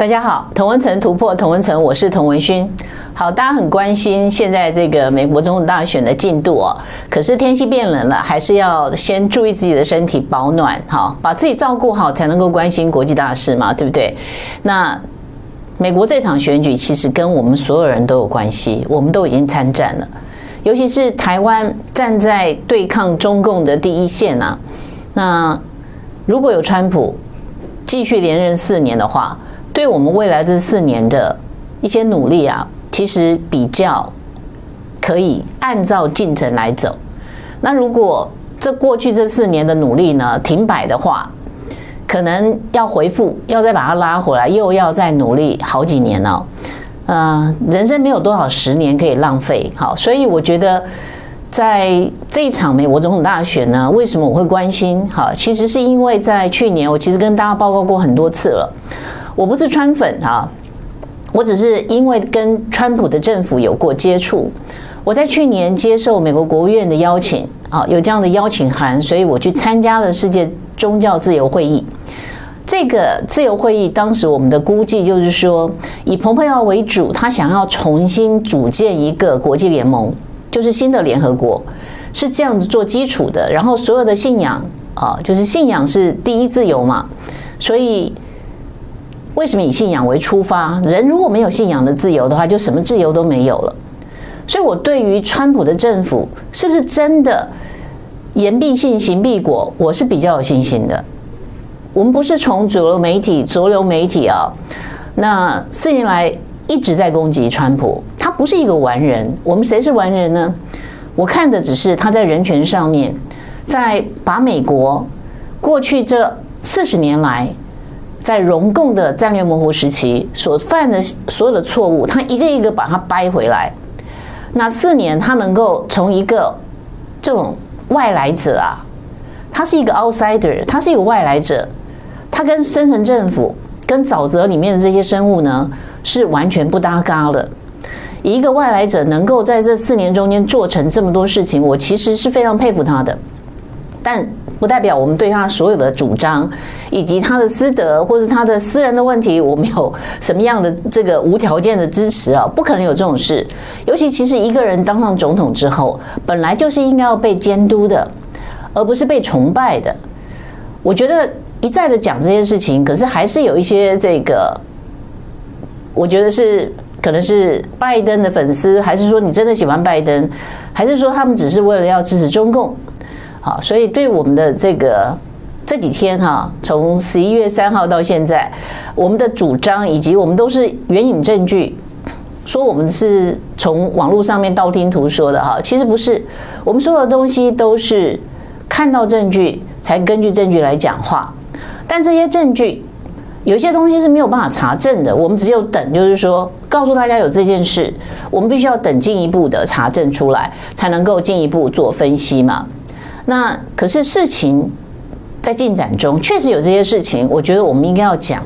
大家好，童文成突破，童文成，我是童文勋。好，大家很关心现在这个美国总统大选的进度哦。可是天气变冷了，还是要先注意自己的身体保暖，好，把自己照顾好，才能够关心国际大事嘛，对不对？那美国这场选举其实跟我们所有人都有关系，我们都已经参战了，尤其是台湾站在对抗中共的第一线啊。那如果有川普继续连任四年的话，对我们未来这四年的一些努力啊，其实比较可以按照进程来走。那如果这过去这四年的努力呢，停摆的话，可能要回复，要再把它拉回来，又要再努力好几年哦。呃，人生没有多少十年可以浪费。好，所以我觉得在这一场美国总统大选呢，为什么我会关心？好，其实是因为在去年，我其实跟大家报告过很多次了。我不是川粉啊，我只是因为跟川普的政府有过接触，我在去年接受美国国务院的邀请啊，有这样的邀请函，所以我去参加了世界宗教自由会议。这个自由会议当时我们的估计就是说，以蓬佩奥为主，他想要重新组建一个国际联盟，就是新的联合国，是这样子做基础的。然后所有的信仰啊，就是信仰是第一自由嘛，所以。为什么以信仰为出发？人如果没有信仰的自由的话，就什么自由都没有了。所以，我对于川普的政府是不是真的言必信，行必果，我是比较有信心的。我们不是从主流媒体、主流媒体啊，那四年来一直在攻击川普，他不是一个完人。我们谁是完人呢？我看的只是他在人权上面，在把美国过去这四十年来。在融共的战略模糊时期所犯的所有的错误，他一个一个把它掰回来。那四年，他能够从一个这种外来者啊，他是一个 outsider，他是一个外来者，他跟深层政府、跟沼泽里面的这些生物呢，是完全不搭嘎的。一个外来者能够在这四年中间做成这么多事情，我其实是非常佩服他的。但不代表我们对他所有的主张，以及他的私德或是他的私人的问题，我们有什么样的这个无条件的支持啊？不可能有这种事。尤其其实一个人当上总统之后，本来就是应该要被监督的，而不是被崇拜的。我觉得一再的讲这些事情，可是还是有一些这个，我觉得是可能是拜登的粉丝，还是说你真的喜欢拜登，还是说他们只是为了要支持中共？好，所以对我们的这个这几天哈，从十一月三号到现在，我们的主张以及我们都是援引证据，说我们是从网络上面道听途说的哈，其实不是，我们所有的东西都是看到证据才根据证据来讲话，但这些证据有些东西是没有办法查证的，我们只有等，就是说告诉大家有这件事，我们必须要等进一步的查证出来，才能够进一步做分析嘛。那可是事情在进展中，确实有这些事情，我觉得我们应该要讲，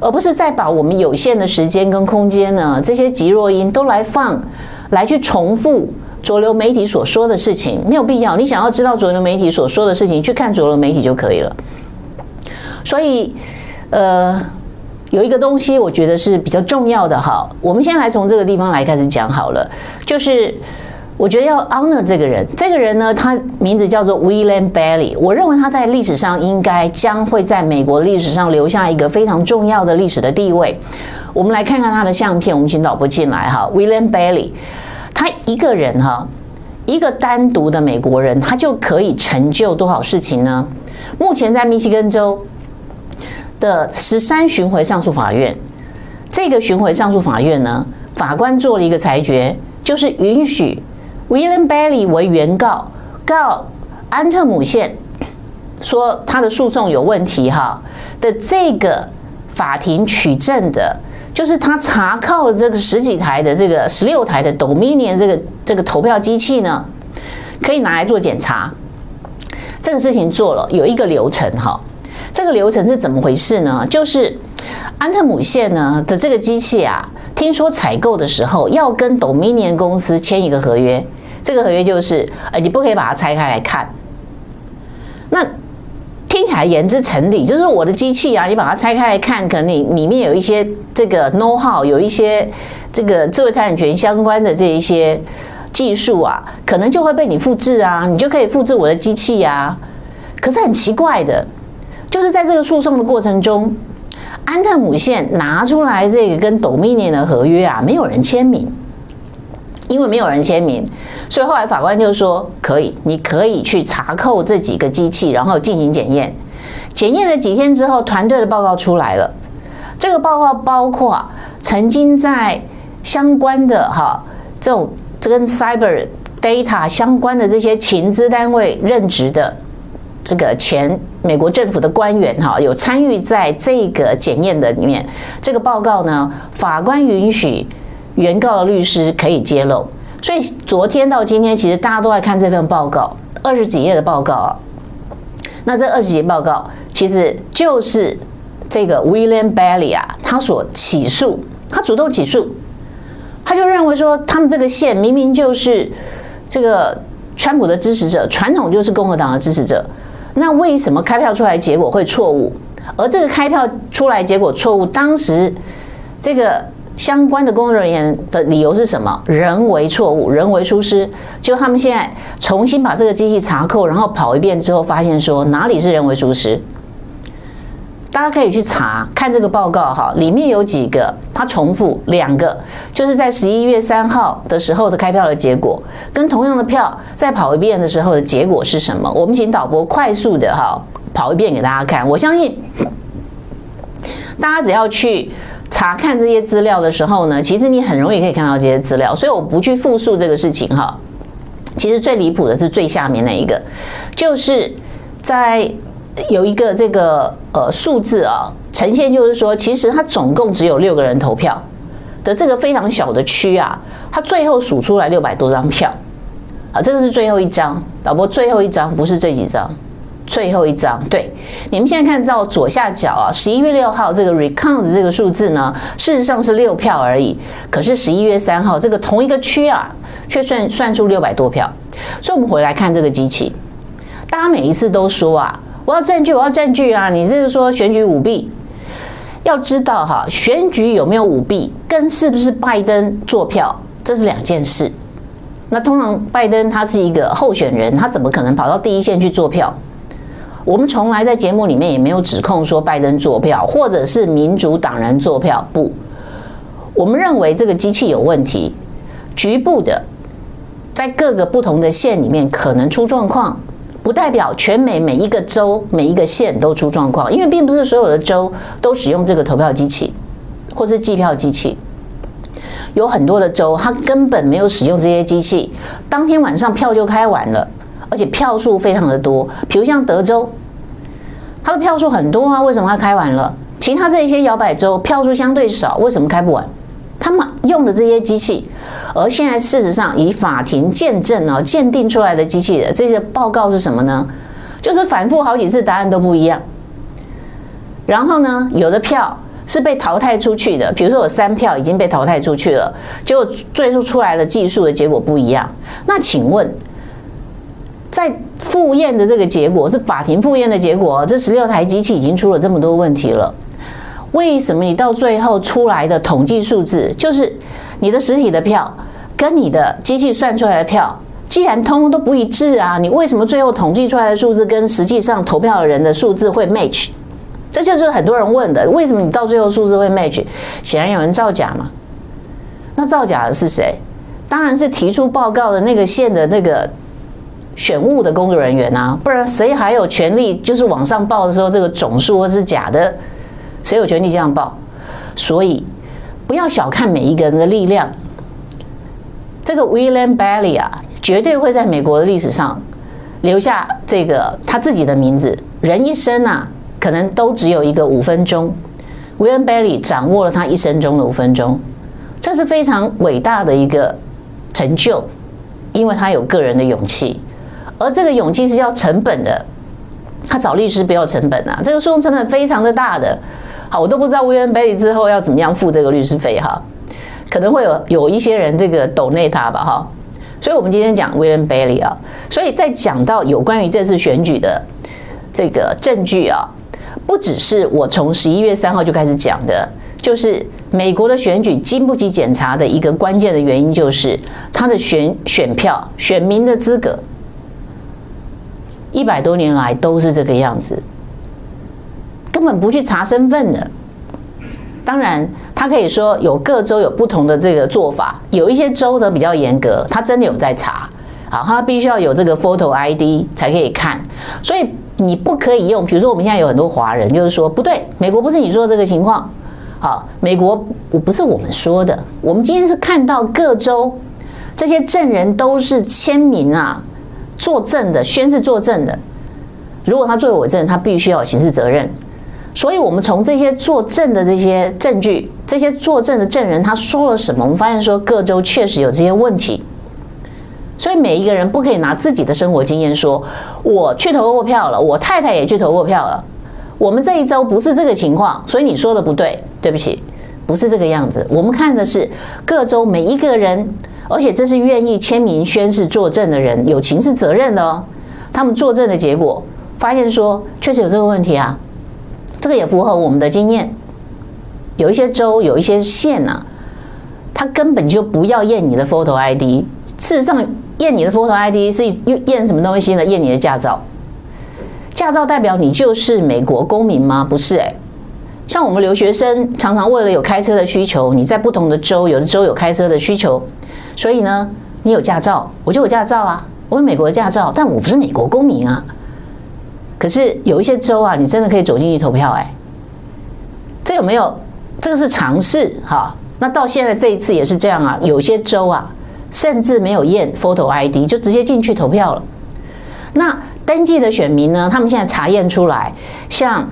而不是再把我们有限的时间跟空间呢，这些极弱音都来放，来去重复主流媒体所说的事情，没有必要。你想要知道主流媒体所说的事情，去看主流媒体就可以了。所以，呃，有一个东西我觉得是比较重要的哈，我们先来从这个地方来开始讲好了，就是。我觉得要 honor 这个人，这个人呢，他名字叫做 William Bailey。我认为他在历史上应该将会在美国历史上留下一个非常重要的历史的地位。我们来看看他的相片，我们请导播进来哈。William Bailey，他一个人哈，一个单独的美国人，他就可以成就多少事情呢？目前在密西根州的十三巡回上诉法院，这个巡回上诉法院呢，法官做了一个裁决，就是允许。William Bailey 为原告告安特姆县，说他的诉讼有问题哈的这个法庭取证的，就是他查靠了这个十几台的这个十六台的 Dominion 这个这个投票机器呢，可以拿来做检查。这个事情做了有一个流程哈，这个流程是怎么回事呢？就是安特姆县呢的这个机器啊，听说采购的时候要跟 Dominion 公司签一个合约。这个合约就是，呃，你不可以把它拆开来看。那听起来言之成理，就是我的机器啊，你把它拆开来看，可能你里面有一些这个 know how，有一些这个智慧财产权相关的这一些技术啊，可能就会被你复制啊，你就可以复制我的机器啊。可是很奇怪的，就是在这个诉讼的过程中，安特姆线拿出来这个跟 Dominion 的合约啊，没有人签名，因为没有人签名，所以后来法官就说可以，你可以去查扣这几个机器，然后进行检验。检验了几天之后，团队的报告出来了。这个报告包括曾经在相关的哈这种这跟 cyber data 相关的这些情资单位任职的。这个前美国政府的官员哈，有参与在这个检验的里面。这个报告呢，法官允许原告的律师可以揭露。所以昨天到今天，其实大家都在看这份报告，二十几页的报告啊。那这二十几页报告，其实就是这个 William Bailey 啊，他所起诉，他主动起诉，他就认为说，他们这个县明明就是这个川普的支持者，传统就是共和党的支持者。那为什么开票出来结果会错误？而这个开票出来结果错误，当时这个相关的工作人员的理由是什么？人为错误，人为疏失。就他们现在重新把这个机器查扣，然后跑一遍之后，发现说哪里是人为疏失？大家可以去查看这个报告哈，里面有几个它重复两个，就是在十一月三号的时候的开票的结果，跟同样的票再跑一遍的时候的结果是什么？我们请导播快速的哈跑一遍给大家看。我相信大家只要去查看这些资料的时候呢，其实你很容易可以看到这些资料，所以我不去复述这个事情哈。其实最离谱的是最下面那一个，就是在。有一个这个呃数字啊，呈现就是说，其实它总共只有六个人投票的这个非常小的区啊，它最后数出来六百多张票啊，这个是最后一张，导播最后一张不是这几张，最后一张，对，你们现在看到左下角啊，十一月六号这个 recount 这个数字呢，事实上是六票而已，可是十一月三号这个同一个区啊，却算算出六百多票，所以我们回来看这个机器，大家每一次都说啊。我要占据，我要占据啊！你这个说选举舞弊，要知道哈，选举有没有舞弊，跟是不是拜登作票，这是两件事。那通常拜登他是一个候选人，他怎么可能跑到第一线去作票？我们从来在节目里面也没有指控说拜登作票，或者是民主党人作票。不，我们认为这个机器有问题，局部的，在各个不同的县里面可能出状况。不代表全美每一个州、每一个县都出状况，因为并不是所有的州都使用这个投票机器或是计票机器。有很多的州，它根本没有使用这些机器，当天晚上票就开完了，而且票数非常的多。比如像德州，它的票数很多啊，为什么它开完了？其他这一些摇摆州票数相对少，为什么开不完？他们用的这些机器，而现在事实上以法庭见证啊鉴定出来的机器的这些报告是什么呢？就是反复好几次答案都不一样。然后呢，有的票是被淘汰出去的，比如说有三票已经被淘汰出去了，结果最后出来的计数的结果不一样。那请问，在复验的这个结果是法庭复验的结果，这十六台机器已经出了这么多问题了。为什么你到最后出来的统计数字，就是你的实体的票跟你的机器算出来的票，既然通通都不一致啊，你为什么最后统计出来的数字跟实际上投票的人的数字会 match？这就是很多人问的，为什么你到最后数字会 match？显然有人造假嘛。那造假的是谁？当然是提出报告的那个县的那个选务的工作人员啊，不然谁还有权利就是往上报的时候这个总数是假的？谁有权利这样报？所以不要小看每一个人的力量。这个 William Bailey 啊，绝对会在美国的历史上留下这个他自己的名字。人一生啊，可能都只有一个五分钟。William Bailey 掌握了他一生中的五分钟，这是非常伟大的一个成就，因为他有个人的勇气，而这个勇气是要成本的。他找律师不要成本啊，这个诉讼成本非常的大的。好，我都不知道 William Bailey 之后要怎么样付这个律师费哈，可能会有有一些人这个抖内他吧哈，所以我们今天讲 William Bailey 啊，所以在讲到有关于这次选举的这个证据啊，不只是我从十一月三号就开始讲的，就是美国的选举经不起检查的一个关键的原因，就是他的选选票、选民的资格，一百多年来都是这个样子，根本不去查身份的。当然，他可以说有各州有不同的这个做法，有一些州呢比较严格，他真的有在查。好，他必须要有这个 photo ID 才可以看，所以你不可以用。比如说，我们现在有很多华人，就是说不对，美国不是你说的这个情况。好，美国我不是我们说的，我们今天是看到各州这些证人都是签名啊，作证的，宣誓作证的。如果他作为伪证，他必须要有刑事责任。所以我们从这些作证的这些证据，这些作证的证人他说了什么，我们发现说各州确实有这些问题。所以每一个人不可以拿自己的生活经验说，我去投过票了，我太太也去投过票了。我们这一周不是这个情况，所以你说的不对，对不起，不是这个样子。我们看的是各州每一个人，而且这是愿意签名宣誓作证的人，有刑事责任的哦。他们作证的结果发现说，确实有这个问题啊，这个也符合我们的经验。有一些州，有一些县啊，他根本就不要验你的 photo ID，事实上。验你的 photo ID 是验什么东西呢？验你的驾照。驾照代表你就是美国公民吗？不是诶，像我们留学生常常为了有开车的需求，你在不同的州，有的州有开车的需求，所以呢，你有驾照，我就有驾照啊，我有美国的驾照，但我不是美国公民啊。可是有一些州啊，你真的可以走进去投票哎，这有没有？这个是常识哈。那到现在这一次也是这样啊，有些州啊。甚至没有验 photo ID 就直接进去投票了。那登记的选民呢？他们现在查验出来，像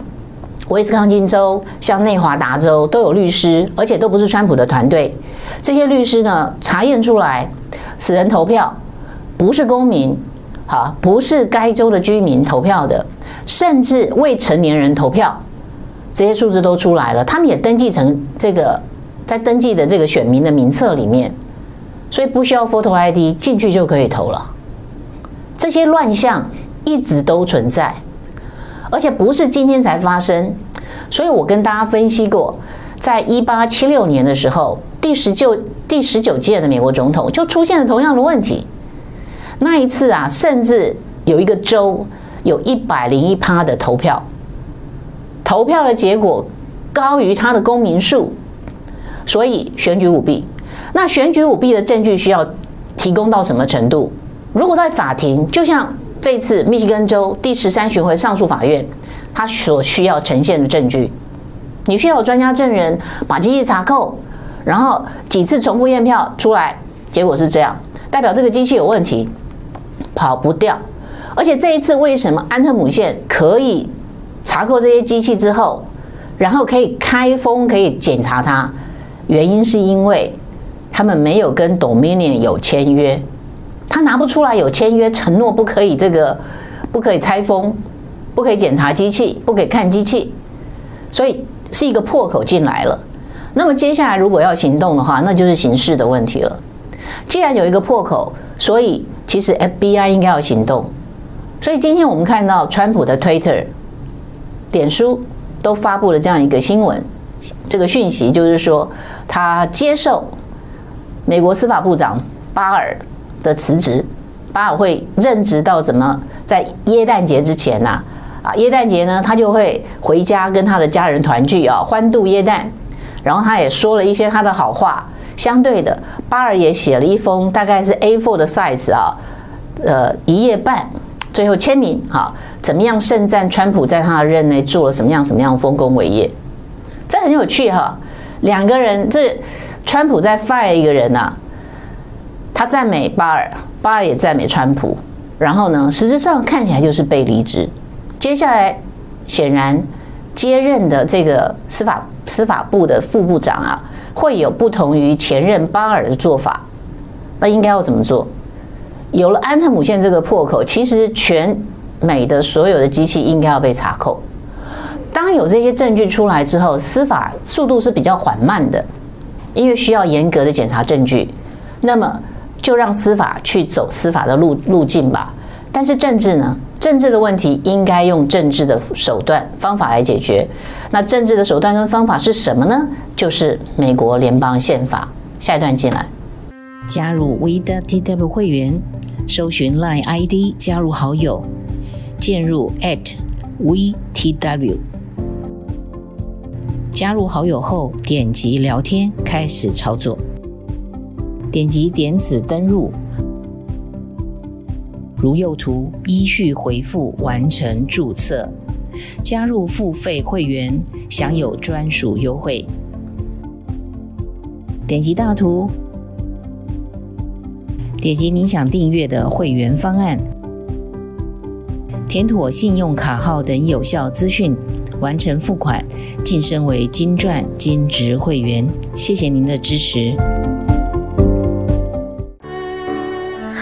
威斯康星州、像内华达州都有律师，而且都不是川普的团队。这些律师呢，查验出来，死人投票不是公民，好，不是该州的居民投票的，甚至未成年人投票，这些数字都出来了。他们也登记成这个在登记的这个选民的名册里面。所以不需要 photo ID 进去就可以投了。这些乱象一直都存在，而且不是今天才发生。所以我跟大家分析过，在一八七六年的时候，第十九第十九届的美国总统就出现了同样的问题。那一次啊，甚至有一个州有一百零一趴的投票，投票的结果高于他的公民数，所以选举舞弊。那选举舞弊的证据需要提供到什么程度？如果在法庭，就像这次密西根州第十三巡回上诉法院，他所需要呈现的证据，你需要有专家证人把机器查扣，然后几次重复验票出来，结果是这样，代表这个机器有问题，跑不掉。而且这一次为什么安特姆县可以查扣这些机器之后，然后可以开封可以检查它？原因是因为。他们没有跟 Dominion 有签约，他拿不出来有签约承诺，不可以这个，不可以拆封，不可以检查机器，不可以看机器，所以是一个破口进来了。那么接下来如果要行动的话，那就是刑事的问题了。既然有一个破口，所以其实 FBI 应该要行动。所以今天我们看到川普的 Twitter、脸书都发布了这样一个新闻，这个讯息就是说他接受。美国司法部长巴尔的辞职，巴尔会任职到怎么在耶诞节之前呐？啊，耶诞节呢，他就会回家跟他的家人团聚啊，欢度耶诞。然后他也说了一些他的好话。相对的，巴尔也写了一封大概是 A4 的 size 啊，呃，一页半，最后签名哈，怎么样盛赞川普在他的任内做了什么样什么样丰功伟业？这很有趣哈，两个人这。川普在 fire 一个人呐、他赞美巴尔，巴尔也赞美川普，然后呢，实质上看起来就是被离职。接下来，显然接任的这个司法司法部的副部长啊，会有不同于前任巴尔的做法。那应该要怎么做？有了安特姆县这个破口，其实全美的所有的机器应该要被查扣。当有这些证据出来之后，司法速度是比较缓慢的。因为需要严格的检查证据，那么就让司法去走司法的路路径吧。但是政治呢？政治的问题应该用政治的手段方法来解决。那政治的手段跟方法是什么呢？就是美国联邦宪法。下一段进来，加入 WeTW 会员，搜寻 Line ID 加入好友，进入 @WeTW。加入好友后，点击聊天开始操作，点击点此登入。如右图，依序回复完成注册，加入付费会员，享有专属优惠。点击大图，点击您想订阅的会员方案，填妥信用卡号等有效资讯，完成付款，晋升为金钻金质会员。谢谢您的支持。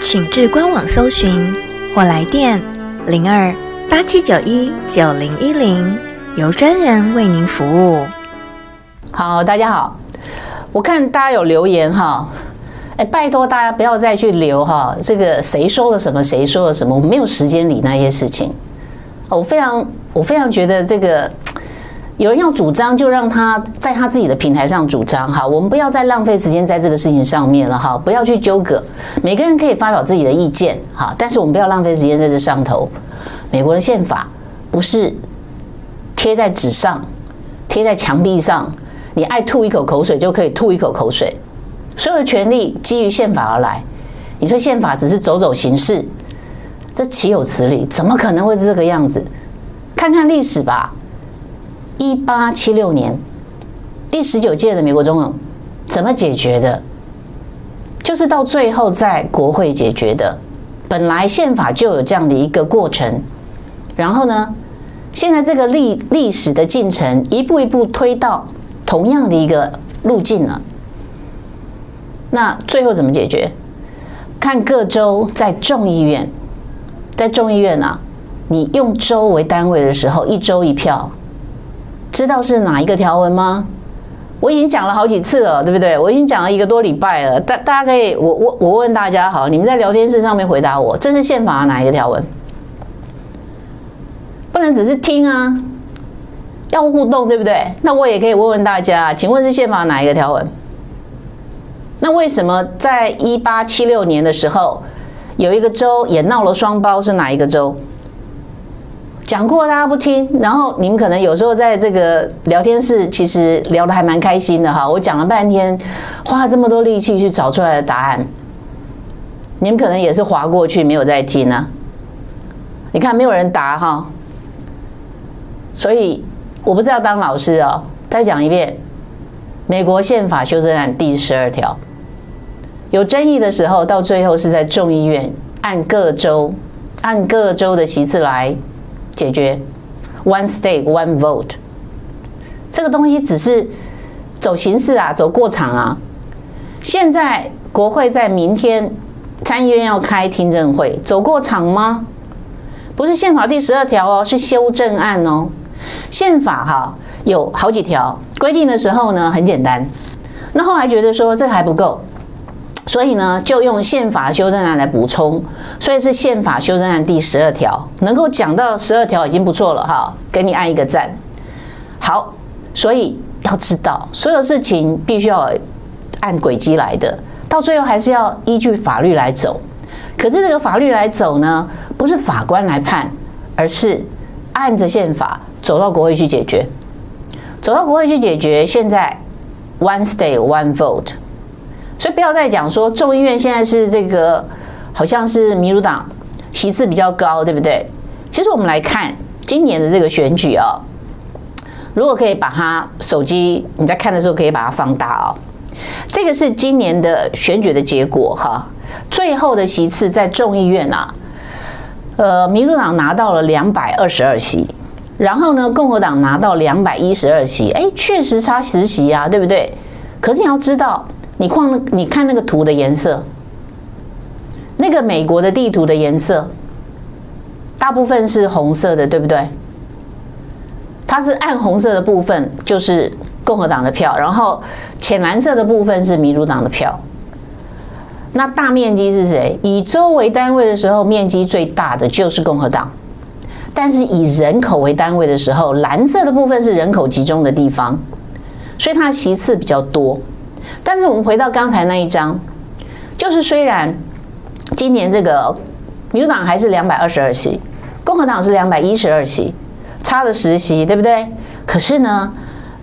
请至官网搜寻或来电零二八七九一九零一零，由专人为您服务。好，大家好，我看大家有留言哈，哎，拜托大家不要再去留哈，这个谁说了什么，谁说了什么，我没有时间理那些事情。我非常，我非常觉得这个。有人要主张，就让他在他自己的平台上主张哈。我们不要再浪费时间在这个事情上面了哈，不要去纠葛。每个人可以发表自己的意见哈，但是我们不要浪费时间在这上头。美国的宪法不是贴在纸上、贴在墙壁上，你爱吐一口口水就可以吐一口口水。所有的权利基于宪法而来。你说宪法只是走走形式，这岂有此理？怎么可能会是这个样子？看看历史吧。一八七六年，第十九届的美国总统怎么解决的？就是到最后在国会解决的。本来宪法就有这样的一个过程，然后呢，现在这个历历史的进程一步一步推到同样的一个路径了。那最后怎么解决？看各州在众议院，在众议院啊，你用州为单位的时候，一州一票。知道是哪一个条文吗？我已经讲了好几次了，对不对？我已经讲了一个多礼拜了。大大家可以，我我我问大家好，你们在聊天室上面回答我，这是宪法哪一个条文？不能只是听啊，要互动，对不对？那我也可以问问大家，请问是宪法哪一个条文？那为什么在一八七六年的时候，有一个州也闹了双胞，是哪一个州？讲过大家不听，然后你们可能有时候在这个聊天室，其实聊得还蛮开心的哈。我讲了半天，花了这么多力气去找出来的答案，你们可能也是滑过去，没有在听呢。你看没有人答哈，所以我不是要当老师哦。再讲一遍，美国宪法修正案第十二条，有争议的时候，到最后是在众议院按各州按各州的席次来。解决，one state one vote，这个东西只是走形式啊，走过场啊。现在国会在明天参议院要开听证会，走过场吗？不是宪法第十二条哦，是修正案哦。宪法哈有好几条规定的时候呢，很简单。那后来觉得说这还不够。所以呢，就用宪法修正案来补充，所以是宪法修正案第十二条，能够讲到十二条已经不错了哈，给你按一个赞。好，所以要知道，所有事情必须要按轨迹来的，到最后还是要依据法律来走。可是这个法律来走呢，不是法官来判，而是按着宪法走到国会去解决，走到国会去解决。现在 one state one vote。所以不要再讲说众议院现在是这个好像是民主党席次比较高，对不对？其实我们来看今年的这个选举啊，如果可以把它手机你在看的时候可以把它放大哦。这个是今年的选举的结果哈。最后的席次在众议院啊，呃，民主党拿到了两百二十二席，然后呢，共和党拿到两百一十二席，哎，确实差十席啊，对不对？可是你要知道，你看你看那个图的颜色，那个美国的地图的颜色，大部分是红色的，对不对？它是暗红色的部分就是共和党的票，然后浅蓝色的部分是民主党的票。那大面积是谁？以州为单位的时候，面积最大的就是共和党。但是以人口为单位的时候，蓝色的部分是人口集中的地方，所以它的席次比较多。但是我们回到刚才那一章，就是虽然今年这个民主党还是两百二十二席，共和党是两百一十二席。差了十席，对不对？可是呢，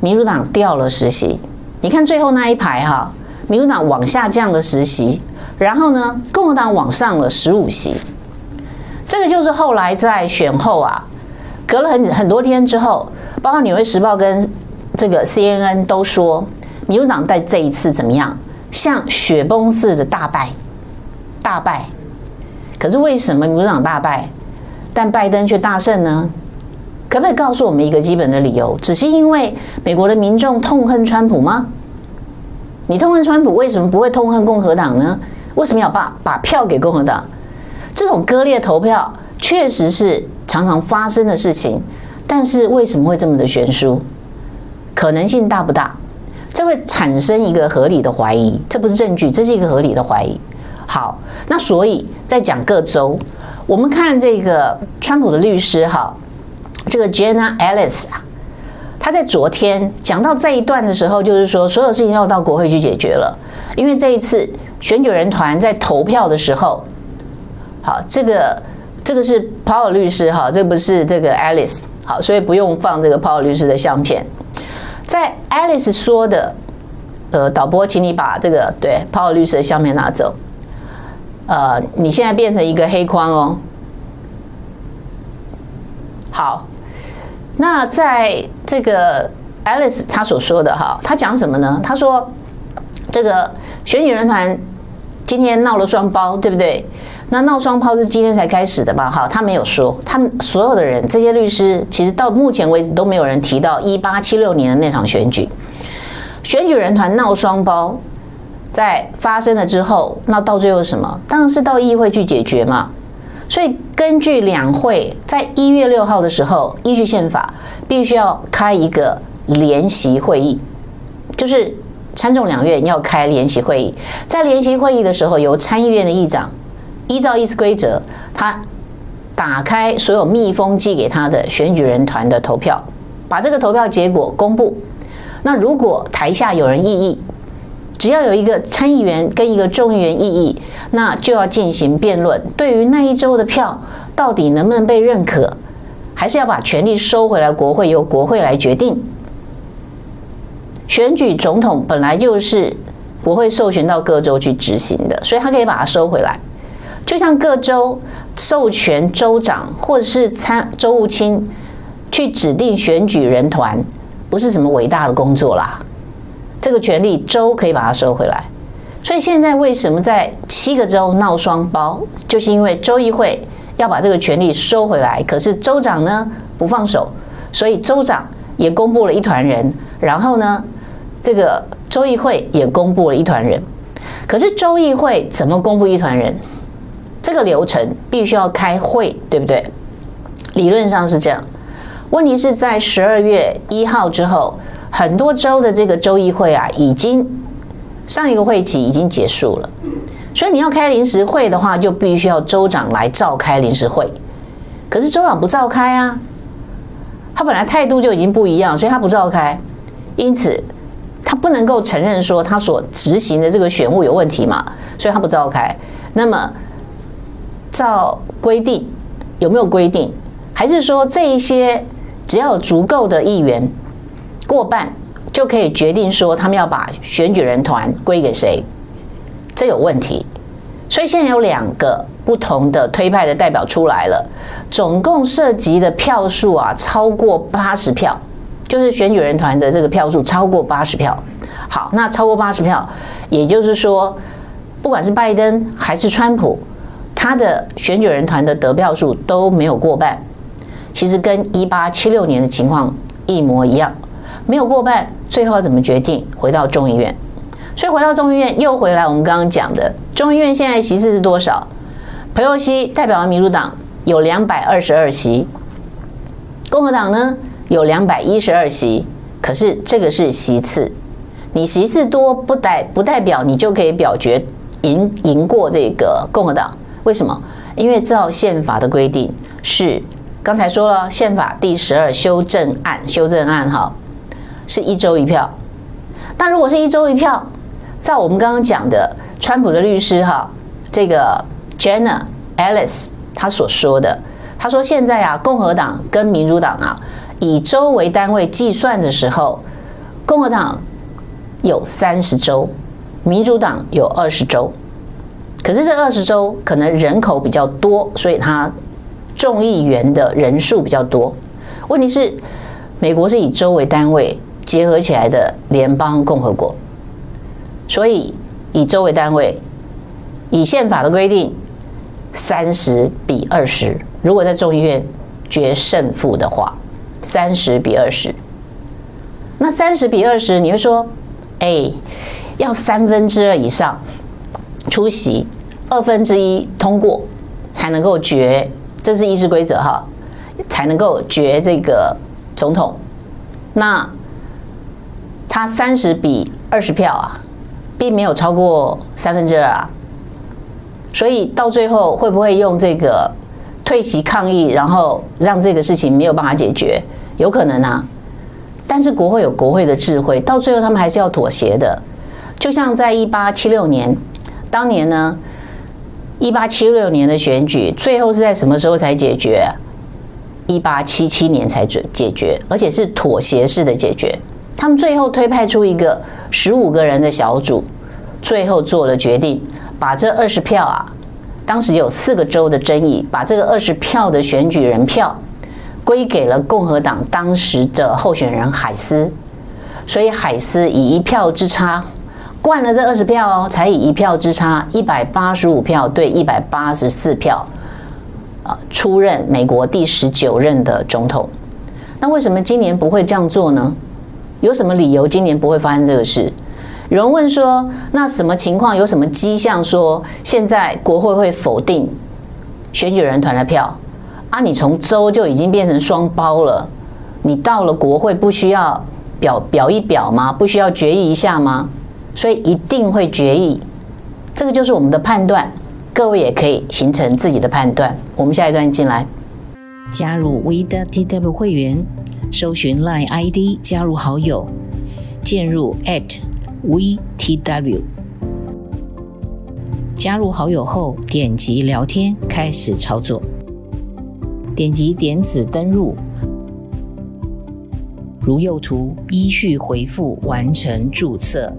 民主党掉了十席。你看最后那一排哈，民主党往下降了十席，然后呢，共和党往上了十五席。这个就是后来在选后啊，隔了很很多天之后，包括《纽约时报》跟这个 CNN 都说，民主党在这一次怎么样？像雪崩似的大败，大败。可是为什么民主党大败，但拜登却大胜呢？可不可以告诉我们一个基本的理由？只是因为美国的民众痛恨川普吗？你痛恨川普，为什么不会痛恨共和党呢？为什么要把把票给共和党？这种割裂投票确实是常常发生的事情，但是为什么会这么的悬殊？可能性大不大？这会产生一个合理的怀疑，这不是证据，这是一个合理的怀疑。好，那所以在讲各州，我们看这个川普的律师哈。这个 Jenna Ellis 啊，他在昨天讲到这一段的时候，就是说所有事情要到国会去解决了，因为这一次选举人团在投票的时候，好，这个这个是 Paul 律师哈，这不是这个 Ellis 好，所以不用放这个 Paul 律师的相片。在 Alice 说的，呃，导播，请你把这个对 Paul 律师的相片拿走，呃，你现在变成一个黑框哦，好。那在这个 Alice 他所说的哈，他讲什么呢？他说这个选举人团今天闹了双胞，对不对？那闹双胞是今天才开始的吧？哈，他没有说，他们所有的人，这些律师其实到目前为止都没有人提到一八七六年的那场选举。选举人团闹双胞，在发生了之后，那到最后什么？当然是到议会去解决嘛。所以，根据两会在一月六号的时候，依据宪法，必须要开一个联席会议，就是参众两院要开联席会议。在联席会议的时候，由参议院的议长依照议事规则，他打开所有密封寄给他的选举人团的投票，把这个投票结果公布。那如果台下有人异议，只要有一个参议员跟一个众议员异议，那就要进行辩论。对于那一州的票到底能不能被认可，还是要把权力收回来，国会由国会来决定。选举总统本来就是国会授权到各州去执行的，所以他可以把它收回来。就像各州授权州长或者是参州务卿去指定选举人团，不是什么伟大的工作啦。这个权利州可以把它收回来，所以现在为什么在七个州闹双包，就是因为州议会要把这个权利收回来，可是州长呢不放手，所以州长也公布了一团人，然后呢，这个州议会也公布了一团人，可是州议会怎么公布一团人？这个流程必须要开会，对不对？理论上是这样，问题是在十二月一号之后。很多州的这个州议会啊，已经上一个会期已经结束了，所以你要开临时会的话，就必须要州长来召开临时会。可是州长不召开啊，他本来态度就已经不一样，所以他不召开，因此他不能够承认说他所执行的这个选务有问题嘛，所以他不召开。那么照规定有没有规定？还是说这一些只要有足够的议员？过半就可以决定说他们要把选举人团归给谁，这有问题。所以现在有两个不同的推派的代表出来了，总共涉及的票数啊超过八十票，就是选举人团的这个票数超过八十票。好，那超过八十票，也就是说不管是拜登还是川普，他的选举人团的得票数都没有过半。其实跟一八七六年的情况一模一样，没有过半，最后怎么决定？回到众议院。所以回到众议院，又回来我们刚刚讲的，众议院现在席次是多少？裴洛西代表的民主党有两百二十二席，共和党呢有两百一十二席。可是这个是席次，你席次多不代不代表你就可以表决赢赢过这个共和党？为什么？因为照宪法的规定是，刚才说了，宪法第十二修正案修正案哈，是一州一票。但如果是一州一票，照我们刚刚讲的，川普的律师哈，这个 Jenna Ellis 他所说的，他说现在啊，共和党跟民主党啊。以州为单位计算的时候，共和党有三十州，民主党有二十州。可是这二十州可能人口比较多，所以它众议员的人数比较多。问题是，美国是以州为单位结合起来的联邦共和国，所以以州为单位，以宪法的规定，三十比二十，如果在众议院决胜负的话。三十比二十，那三十比二十，你会说，哎，要三分之二以上出席，二分之一通过才能够决，这是议事规则哈，才能够决这个总统。那他三十比二十票啊，并没有超过三分之二啊，所以到最后会不会用这个？退席抗议，然后让这个事情没有办法解决，有可能啊。但是国会有国会的智慧，到最后他们还是要妥协的。就像在一八七六年，当年呢，一八七六年的选举，最后是在什么时候才解决？一八七七年才解解决，而且是妥协式的解决。他们最后推派出一个十五个人的小组，最后做了决定，把这二十票啊。当时有四个州的争议，把这个二十票的选举人票归给了共和党当时的候选人海斯，所以海斯以一票之差灌了这二十票哦，才以一票之差一百八十五票对一百八十四票，啊，出任美国第十九任的总统。那为什么今年不会这样做呢？有什么理由今年不会发生这个事？有人问说：“那什么情况？有什么迹象说现在国会会否定选举人团的票？啊，你从州就已经变成双包了，你到了国会不需要表表一表吗？不需要决议一下吗？所以一定会决议。这个就是我们的判断，各位也可以形成自己的判断。我们下一段进来，加入 VTTW 会员，搜寻 Line ID 加入好友，键入 at。VTW 加入好友后，点击聊天开始操作。点击点子登入，如右图依序回复完成注册。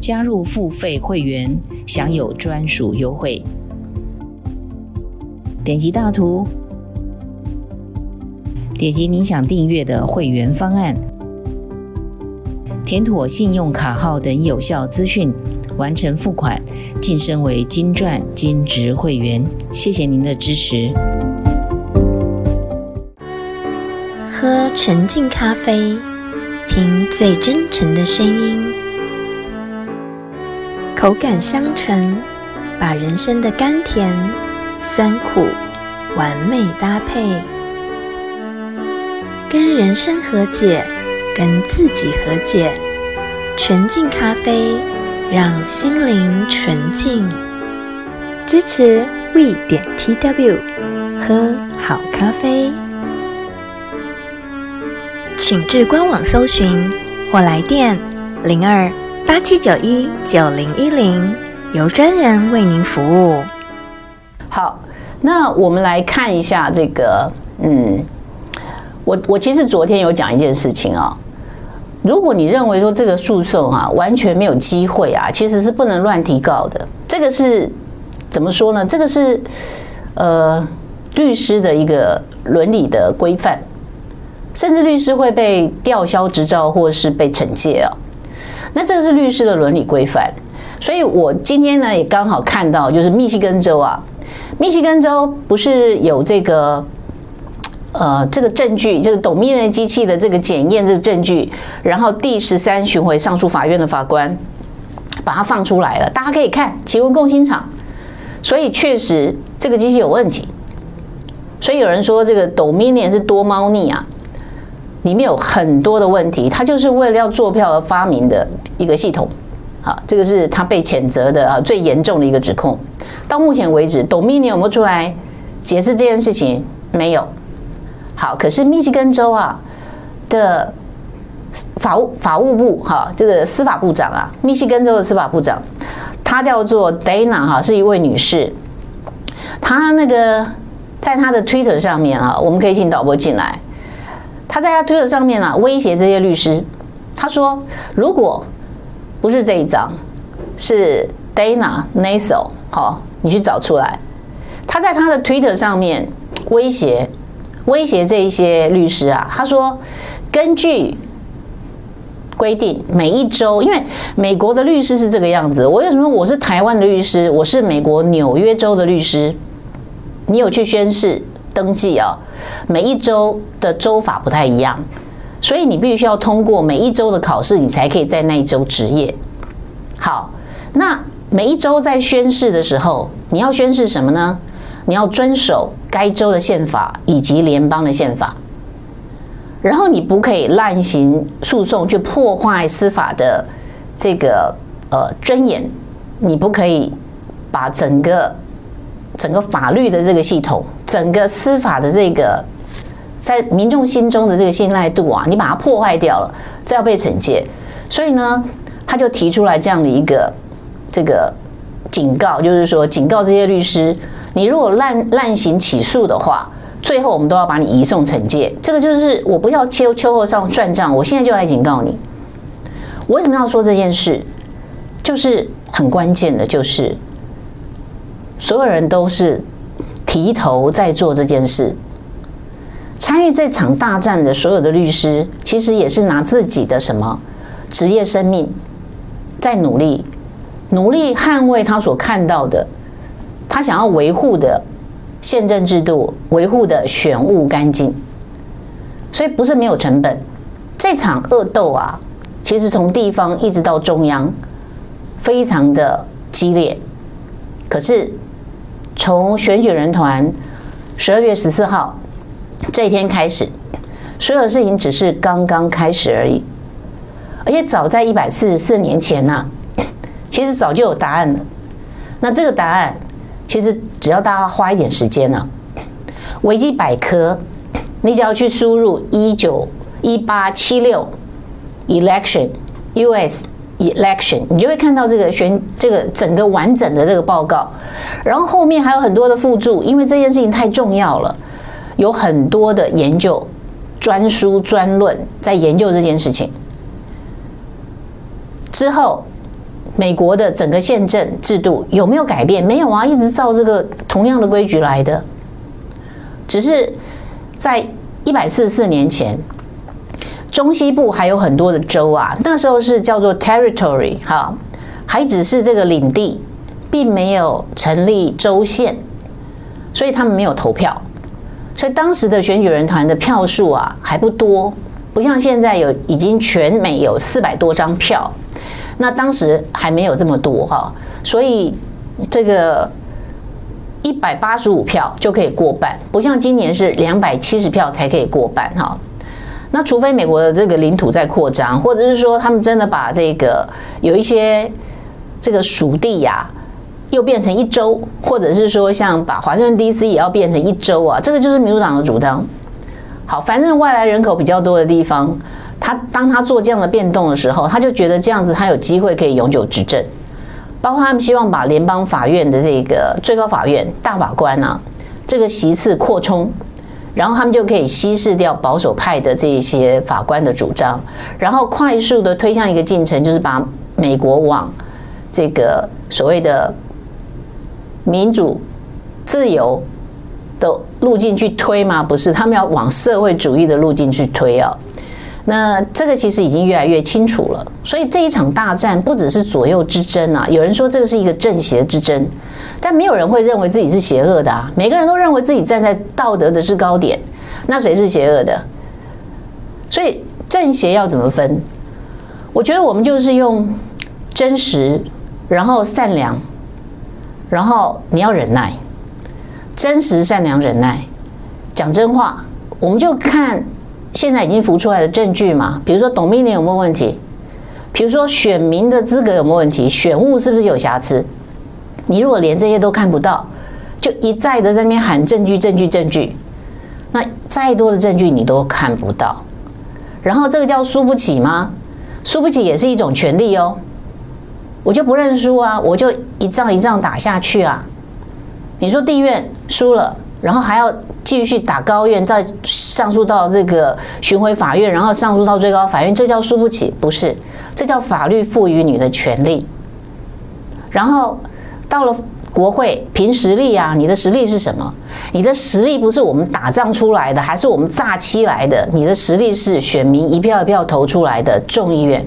加入付费会员，享有专属优惠。点击大图，点击你想订阅的会员方案。填妥信用卡号等有效资讯，完成付款，晋升为金钻金质会员。谢谢您的支持。喝纯净咖啡，听最真诚的声音，口感香醇，把人生的甘甜、酸苦完美搭配，跟人生和解。跟自己和解，纯净咖啡，让心灵纯净。支持 We 点 TW，喝好咖啡，请至官网搜寻或来电零二八七九一九零一零，由专人为您服务。好，那我们来看一下这个，嗯，我我其实昨天有讲一件事情啊、如果你认为说这个诉讼啊完全没有机会啊，其实是不能乱提告的。这个是怎么说呢？这个是呃律师的一个伦理的规范，甚至律师会被吊销执照或是被惩戒啊。那这个是律师的伦理规范。所以我今天呢也刚好看到，就是密西根州啊，密西根州不是有这个呃这个证据，就是 Dominion 机器的这个检验这个证据，然后第十三巡回上诉法院的法官把它放出来了，大家可以看，奇闻共欣赏。所以确实这个机器有问题，所以有人说这个懂命令是多猫腻啊，里面有很多的问题，它就是为了要做票而发明的一个系统，好，这个是他被谴责的啊最严重的一个指控。到目前为止，Dominion 有没有出来解释这件事情？没有。好，可是密西根州啊的法务法务部哈，这个司法部长啊，密西根州的司法部长。她叫做 Dana 哈，是一位女士。她那个在她的 Twitter 上面啊，我们可以请导播进来。他在他推特上面啊，威胁这些律师。他说：“如果不是这一张，是 Dana Nasal，好，你去找出来。”他在他的推特上面威胁威胁这一些律师啊。他说：“根据。”规定每一周，因为美国的律师是这个样子。我为什么我是台湾的律师？我是美国纽约州的律师。你有去宣誓登记啊？每一周的州法不太一样，所以你必须要通过每一周的考试，你才可以在那一周执业。好，那每一周在宣誓的时候，你要宣誓什么呢？你要遵守该州的宪法以及联邦的宪法。然后你不可以滥行诉讼去破坏司法的这个呃尊严，你不可以把整个整个法律的这个系统，整个司法的这个在民众心中的这个信赖度啊，你把它破坏掉了，这要被惩戒。所以呢，他就提出来这样的一个这个警告，就是说警告这些律师，你如果滥滥行起诉的话。最后，我们都要把你移送惩戒。这个就是我不要秋秋后上算账，我现在就来警告你。我为什么要说这件事？就是很关键的，就是所有人都是提头在做这件事。参与这场大战的所有的律师，其实也是拿自己的什么职业生命在努力，努力捍卫他所看到的，他想要维护的。宪政制度维护的选务干净，所以不是没有成本。这场恶斗啊，其实从地方一直到中央，非常的激烈。可是从选举人团十二月十四号这一天开始，所有事情只是刚刚开始而已。而且早在一百四十四年前呢、其实早就有答案了。那这个答案。其实只要大家花一点时间呢，维基百科，你只要去输入一九一八七六 election U.S. election，你就会看到这个选这个整个完整的这个报告，然后后面还有很多的附注，因为这件事情太重要了，有很多的研究专书专论在研究这件事情之后。美国的整个宪政制度有没有改变？没有啊，一直照这个同样的规矩来的。只是在一百四十四年前，中西部还有很多的州啊，那时候是叫做 territory 哈，还只是这个领地，并没有成立州县，所以他们没有投票，所以当时的选举人团的票数啊还不多，不像现在有已经全美有四百多张票。那当时还没有这么多哈，所以这个一百八十五票就可以过半，不像今年是两百七十票才可以过半哈。那除非美国的这个领土在扩张，或者是说他们真的把这个有一些这个属地呀，又变成一州，或者是说像把华盛顿 DC 也要变成一州啊，这个就是民主党的主张。好，反正外来人口比较多的地方。他当他做这样的变动的时候，他就觉得这样子他有机会可以永久执政，包括他们希望把联邦法院的这个最高法院大法官啊这个席次扩充，然后他们就可以稀释掉保守派的这些法官的主张，然后快速的推向一个进程，就是把美国往这个所谓的民主自由的路径去推吗？不是，他们要往社会主义的路径去推啊。那这个其实已经越来越清楚了。所以这一场大战不只是左右之争啊，有人说这个是一个正邪之争，但没有人会认为自己是邪恶的啊。每个人都认为自己站在道德的制高点，那谁是邪恶的？所以正邪要怎么分？我觉得我们就是用真实，然后善良，然后你要忍耐，真实、善良、忍耐，讲真话。我们就看现在已经浮出来的证据嘛，比如说董秘你有没有问题？比如说选民的资格有没有问题？选务是不是有瑕疵？你如果连这些都看不到，就一再的在那边喊证据、证据、证据，那再多的证据你都看不到。然后这个叫输不起吗？输不起也是一种权利哦。我就不认输啊，我就一仗一仗打下去啊。你说地院输了，然后还要继续打高院，再上诉到这个巡回法院，然后上诉到最高法院，这叫输不起？不是，这叫法律赋予你的权利。然后到了国会，凭实力啊，你的实力是什么？你的实力不是我们打仗出来的，还是我们诈欺来的？你的实力是选民一票一票投出来的众议院，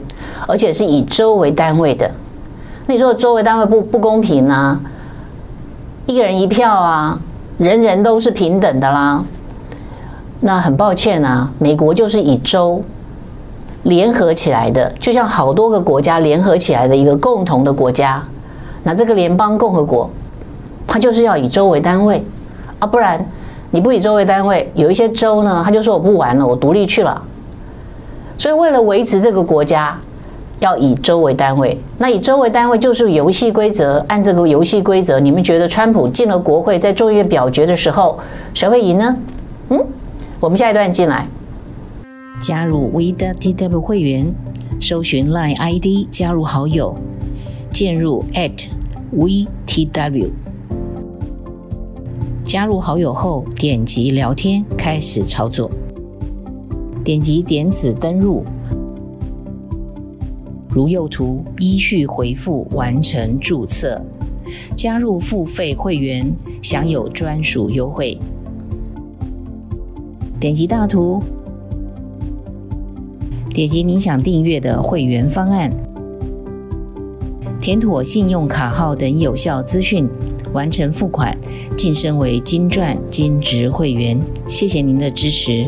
而且是以州为单位的。那你说州为单位不不公平啊？一个人一票啊，人人都是平等的啦。那很抱歉啊，美国就是以州联合起来的，就像好多个国家联合起来的一个共同的国家。那这个联邦共和国，它就是要以州为单位啊，不然你不以州为单位，有一些州呢，他就说我不玩了，我独立去了。所以为了维持这个国家。要以州为单位，那以州为单位就是游戏规则。按这个游戏规则，你们觉得川普进了国会，在众议院表决的时候，谁会赢呢？嗯，我们下一段进来，加入 WeTW 会员，搜寻 Line ID 加入好友，进入 @WeTW，加入好友后点击聊天，开始操作，点击点此登入。如右图，依序回复完成注册，加入付费会员，享有专属优惠。点击大图，点击您想订阅的会员方案，填妥信用卡号等有效资讯，完成付款，晋升为金钻金质会员。谢谢您的支持。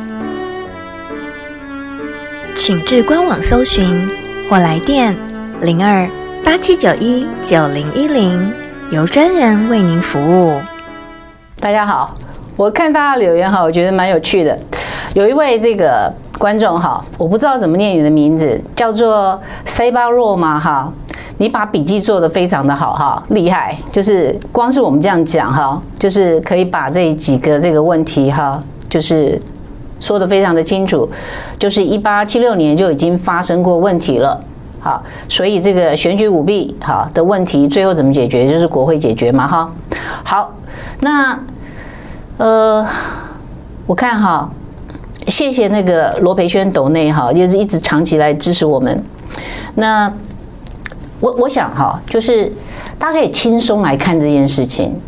请至官网搜寻或来电零二八七九一九零一零，由专人为您服务。大家好，我看大家留言哈，我觉得蛮有趣的。有一位这个观众哈，我不知道怎么念你的名字，叫做 Saber 吗？哈，你把笔记做得非常的好哈，厉害。就是光是我们这样讲哈，就是可以把这几个这个问题哈，就是。说得非常的清楚，就是一八七六年就已经发生过问题了，好，所以这个选举舞弊好的问题最后怎么解决？就是国会解决嘛，哈，好，那呃，我看哈，谢谢那个罗培轩斗内哈，就是一直长期来支持我们。那我我想哈，就是大家可以轻松来看这件事情，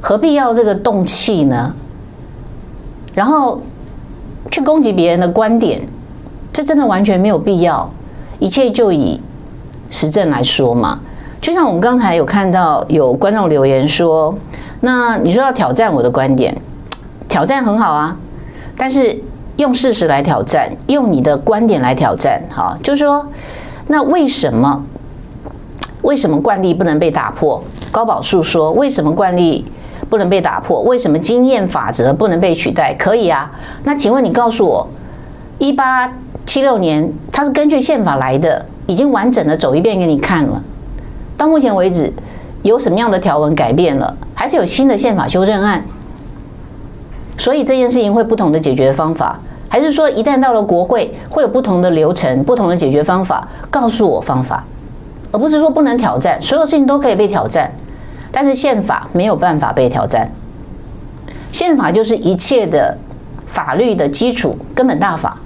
何必要这个动气呢？然后。去攻击别人的观点，这真的完全没有必要。一切就以实证来说嘛。就像我们刚才有看到有观众留言说，那你说要挑战我的观点，挑战很好啊，但是用事实来挑战，用你的观点来挑战，哈，就是说，那为什么为什么惯例不能被打破？高宝树说，为什么惯例？不能被打破，为什么经验法则不能被取代？可以啊，那请问你告诉我，一八七六年它是根据宪法来的，已经完整的走一遍给你看了。到目前为止，有什么样的条文改变了？还是有新的宪法修正案？所以这件事情会不同的解决方法。还是说一旦到了国会，会有不同的流程、不同的解决方法？告诉我方法，而不是说不能挑战，所有事情都可以被挑战，但是宪法没有办法被挑战。宪法就是一切的法律的基础、根本大法。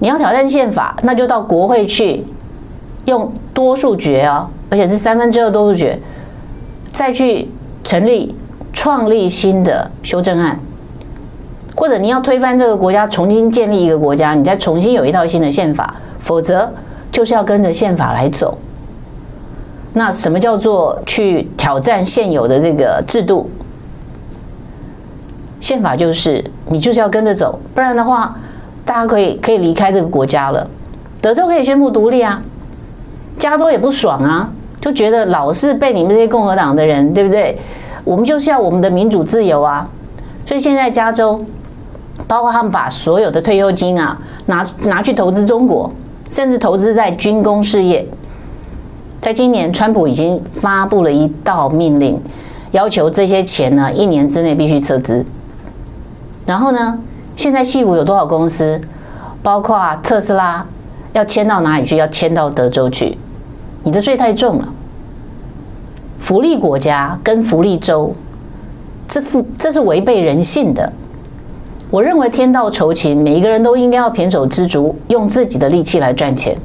你要挑战宪法，那就到国会去，用多数决啊，而且是三分之二多数决，再去成立、创立新的修正案。或者你要推翻这个国家，重新建立一个国家，你再重新有一套新的宪法，否则就是要跟着宪法来走。那什么叫做去挑战现有的这个制度？宪法就是你就是要跟着走，不然的话，大家可以可以离开这个国家了。德州可以宣布独立啊，加州也不爽啊，就觉得老是被你们这些共和党的人，对不对？我们就是要我们的民主自由啊，所以现在加州。包括他们把所有的退休金啊拿拿去投资中国，甚至投资在军工事业。在今年，川普已经发布了一道命令，要求这些钱呢一年之内必须撤资。然后呢，现在矽谷有多少公司？包括特斯拉要迁到哪里去？要迁到德州去？你的税太重了。福利国家跟福利州，这负这是违背人性的。我认为天道酬勤，每一个人都应该要胼手胝足，用自己的力气来赚钱。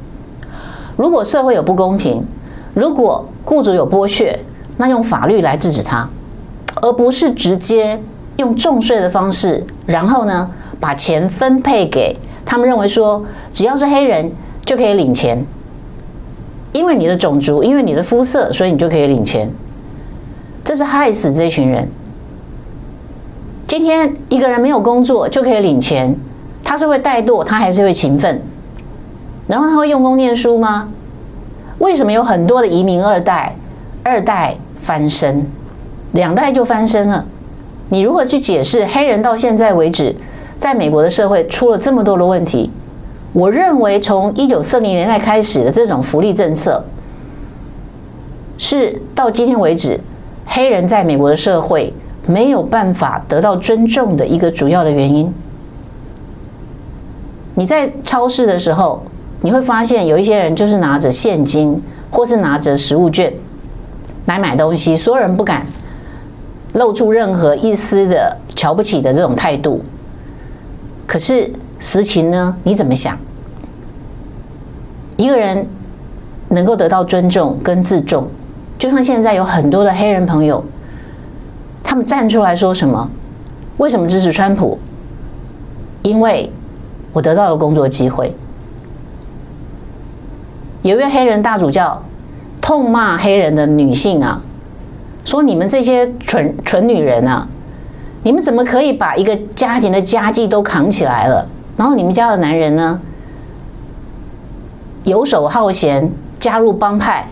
如果社会有不公平，如果雇主有剥削，那用法律来制止他，而不是直接用重税的方式，然后呢把钱分配给他们认为说只要是黑人就可以领钱，因为你的种族，因为你的肤色，所以你就可以领钱，这是害死这群人。今天一个人没有工作就可以领钱，他是会怠惰，他还是会勤奋，然后他会用功念书吗？为什么有很多的移民二代，二代翻身，两代就翻身了？你如何去解释黑人到现在为止，在美国的社会出了这么多的问题？我认为从一九四零年代开始的这种福利政策，是到今天为止，黑人在美国的社会。没有办法得到尊重的一个主要的原因。你在超市的时候，你会发现有一些人就是拿着现金，或是拿着食物券来买东西，所有人不敢露出任何一丝的瞧不起的这种态度。可是实情呢？你怎么想？一个人能够得到尊重跟自重，就像现在有很多的黑人朋友。他们站出来说什么？为什么支持川普？因为我得到了工作机会。有一位黑人大主教痛骂黑人的女性啊，说你们这些蠢蠢女人啊，你们怎么可以把一个家庭的家计都扛起来了？然后你们家的男人呢，游手好闲，加入帮派，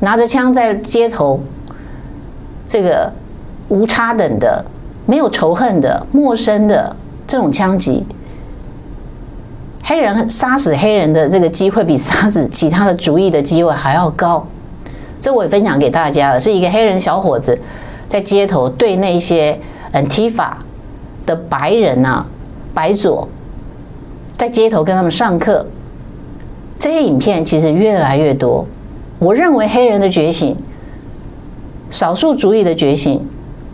拿着枪在街头，这个。无差等的、没有仇恨的、陌生的这种枪击，黑人杀死黑人的这个机会比杀死其他的族裔的机会还要高。这我也分享给大家了，是一个黑人小伙子在街头对那些 Antifa 的白人啊、白左，在街头跟他们上课。这些影片其实越来越多。我认为黑人的觉醒，少数族裔的觉醒。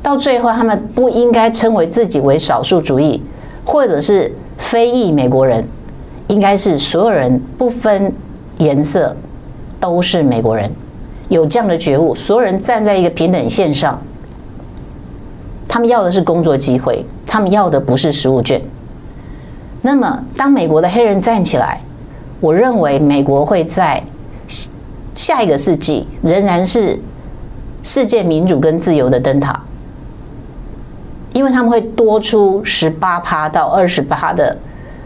到最后，他们不应该称为自己为少数族裔，或者是非裔美国人，应该是所有人不分颜色都是美国人，有这样的觉悟，所有人站在一个平等线上。他们要的是工作机会，他们要的不是食物券。那么，当美国的黑人站起来，我认为美国会在下一个世纪仍然是世界民主跟自由的灯塔。因为他们会多出十八趴到二十趴的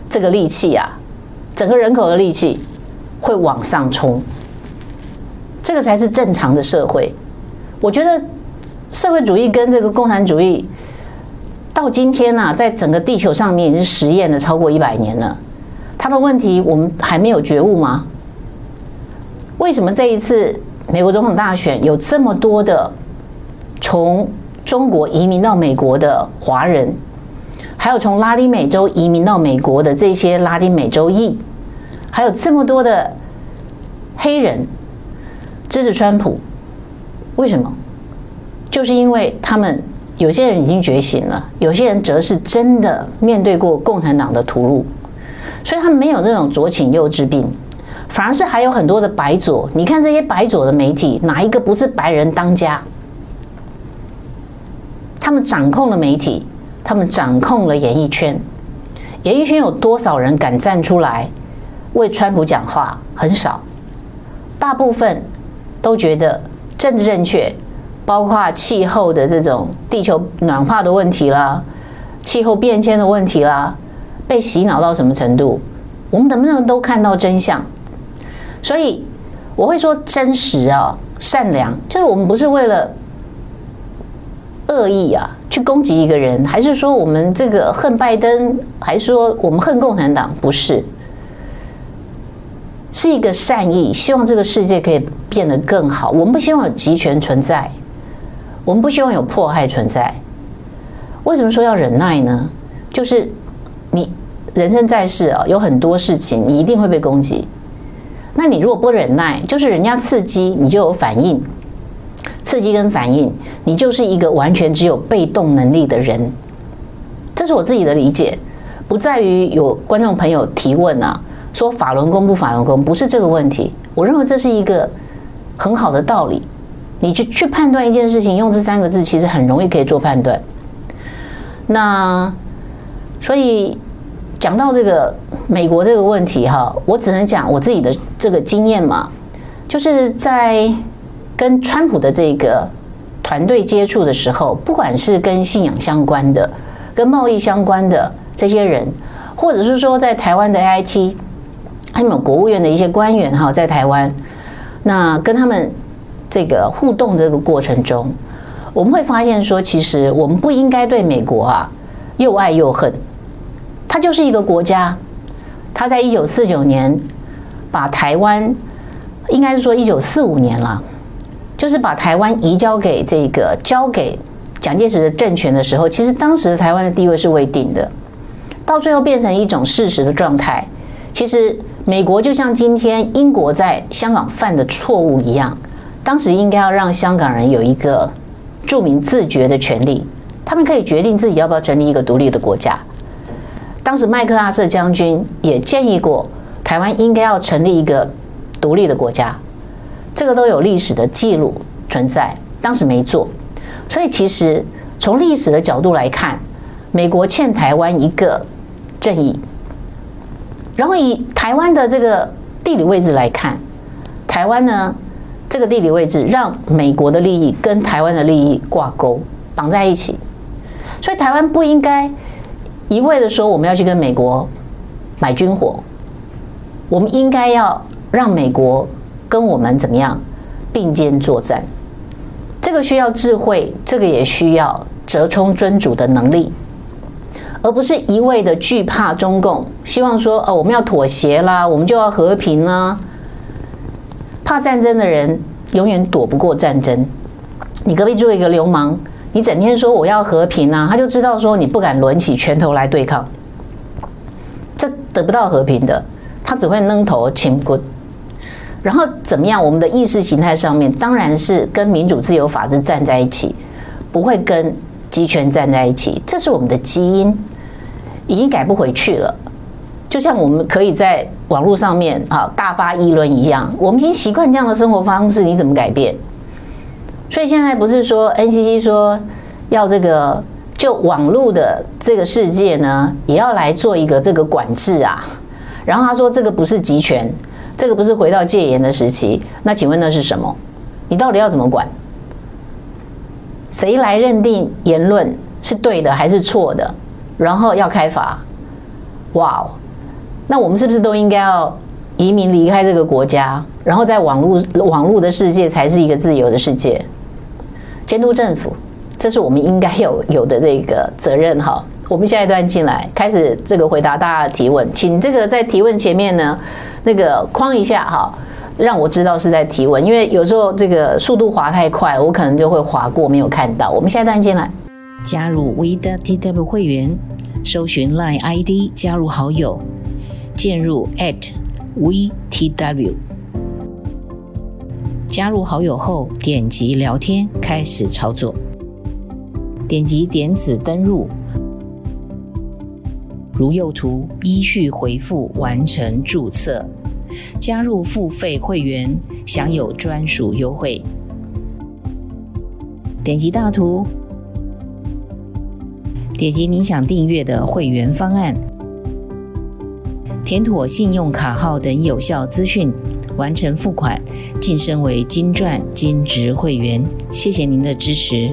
这个力气啊，整个人口的力气会往上冲，这个才是正常的社会。我觉得社会主义跟这个共产主义到今天呢，在整个地球上面已经实验了超过一百年了，它的问题我们还没有觉悟吗？为什么这一次美国总统大选有这么多的从中国移民到美国的华人，还有从拉丁美洲移民到美国的这些拉丁美洲裔，还有这么多的黑人支持川普，为什么？就是因为他们有些人已经觉醒了，有些人则是真的面对过共产党的屠戮，所以他们没有那种左倾右治病，反而是还有很多的白左。你看这些白左的媒体，哪一个不是白人当家？他们掌控了媒体。他们掌控了演艺圈，演艺圈有多少人敢站出来为川普讲话？很少，大部分都觉得政治正确，包括气候的这种地球暖化的问题啦，气候变迁的问题啦，被洗脑到什么程度？我们能不能都看到真相？所以我会说真实啊，善良，就是我们不是为了恶意啊。去攻击一个人，还是说我们这个恨拜登，还是说我们恨共产党？不是，是一个善意，希望这个世界可以变得更好。我们不希望有集权存在，我们不希望有迫害存在。为什么说要忍耐呢？就是你人生在世啊，有很多事情你一定会被攻击。那你如果不忍耐，就是人家刺激，你就有反应。刺激跟反应，你就是一个完全只有被动能力的人。这是我自己的理解，不在于有观众朋友提问啊，说法轮功不法轮功，不是这个问题。我认为这是一个很好的道理。你去去判断一件事情，用这三个字其实很容易可以做判断。那所以讲到这个美国这个问题哈，我只能讲我自己的这个经验嘛，就是在。跟川普的这个团队接触的时候，不管是跟信仰相关的、跟贸易相关的这些人，或者是说在台湾的 AIT，还有国务院的一些官员哈，在台湾，那跟他们这个互动这个过程中，我们会发现说，其实我们不应该对美国啊又爱又恨，它就是一个国家，它在一九四九年把台湾，应该是说一九四五年了。就是把台湾移交给这个交给蒋介石的政权的时候，其实当时的台湾的地位是未定的，到最后变成一种事实的状态。其实美国就像今天英国在香港犯的错误一样，当时应该要让香港人有一个著名自觉的权利，他们可以决定自己要不要成立一个独立的国家。当时麦克阿瑟将军也建议过，台湾应该要成立一个独立的国家。这个都有历史的记录存在，当时没做，所以其实从历史的角度来看，美国欠台湾一个正义。然后以台湾的这个地理位置来看，台湾呢，这个地理位置让美国的利益跟台湾的利益挂钩绑在一起，所以台湾不应该一味的说我们要去跟美国买军火，我们应该要让美国。跟我们怎么样并肩作战？这个需要智慧，这个也需要折冲尊主的能力，而不是一味的惧怕中共，希望说哦，我们要妥协啦，我们就要和平啦。怕战争的人永远躲不过战争。你隔壁住一个流氓，你整天说我要和平啊，他就知道说你不敢抡起拳头来对抗，这得不到和平的，他只会扔头请滚。然后怎么样？我们的意识形态上面当然是跟民主、自由、法治站在一起，不会跟集权站在一起。这是我们的基因，已经改不回去了。就像我们可以在网络上面啊大发议论一样，我们已经习惯这样的生活方式，你怎么改变？所以现在不是说 NCC 说要这个就网络的这个世界呢，也要来做一个这个管制啊。然后他说这个不是集权。这个不是回到戒严的时期，那请问那是什么？你到底要怎么管？谁来认定言论是对的还是错的？然后要开罚？哇哦！那我们是不是都应该要移民离开这个国家？然后在网络网络的世界才是一个自由的世界？监督政府，这是我们应该有有的这个责任哈。我们下一段进来开始这个回答大家的提问，请这个在提问前面呢。那个框一下哈，让我知道是在提问，因为有时候这个速度滑太快，我可能就会滑过没有看到。我们下一段进来，加入 V 的 TW 会员，搜寻 Line ID 加入好友，进入 at @VTW。加入好友后，点击聊天，开始操作。点击点此登入，如右图，依序回复完成注册，加入付费会员，享有专属优惠。点击大图，点击你想订阅的会员方案，填妥信用卡号等有效资讯。完成付款，晋升为金钻金质会员。谢谢您的支持。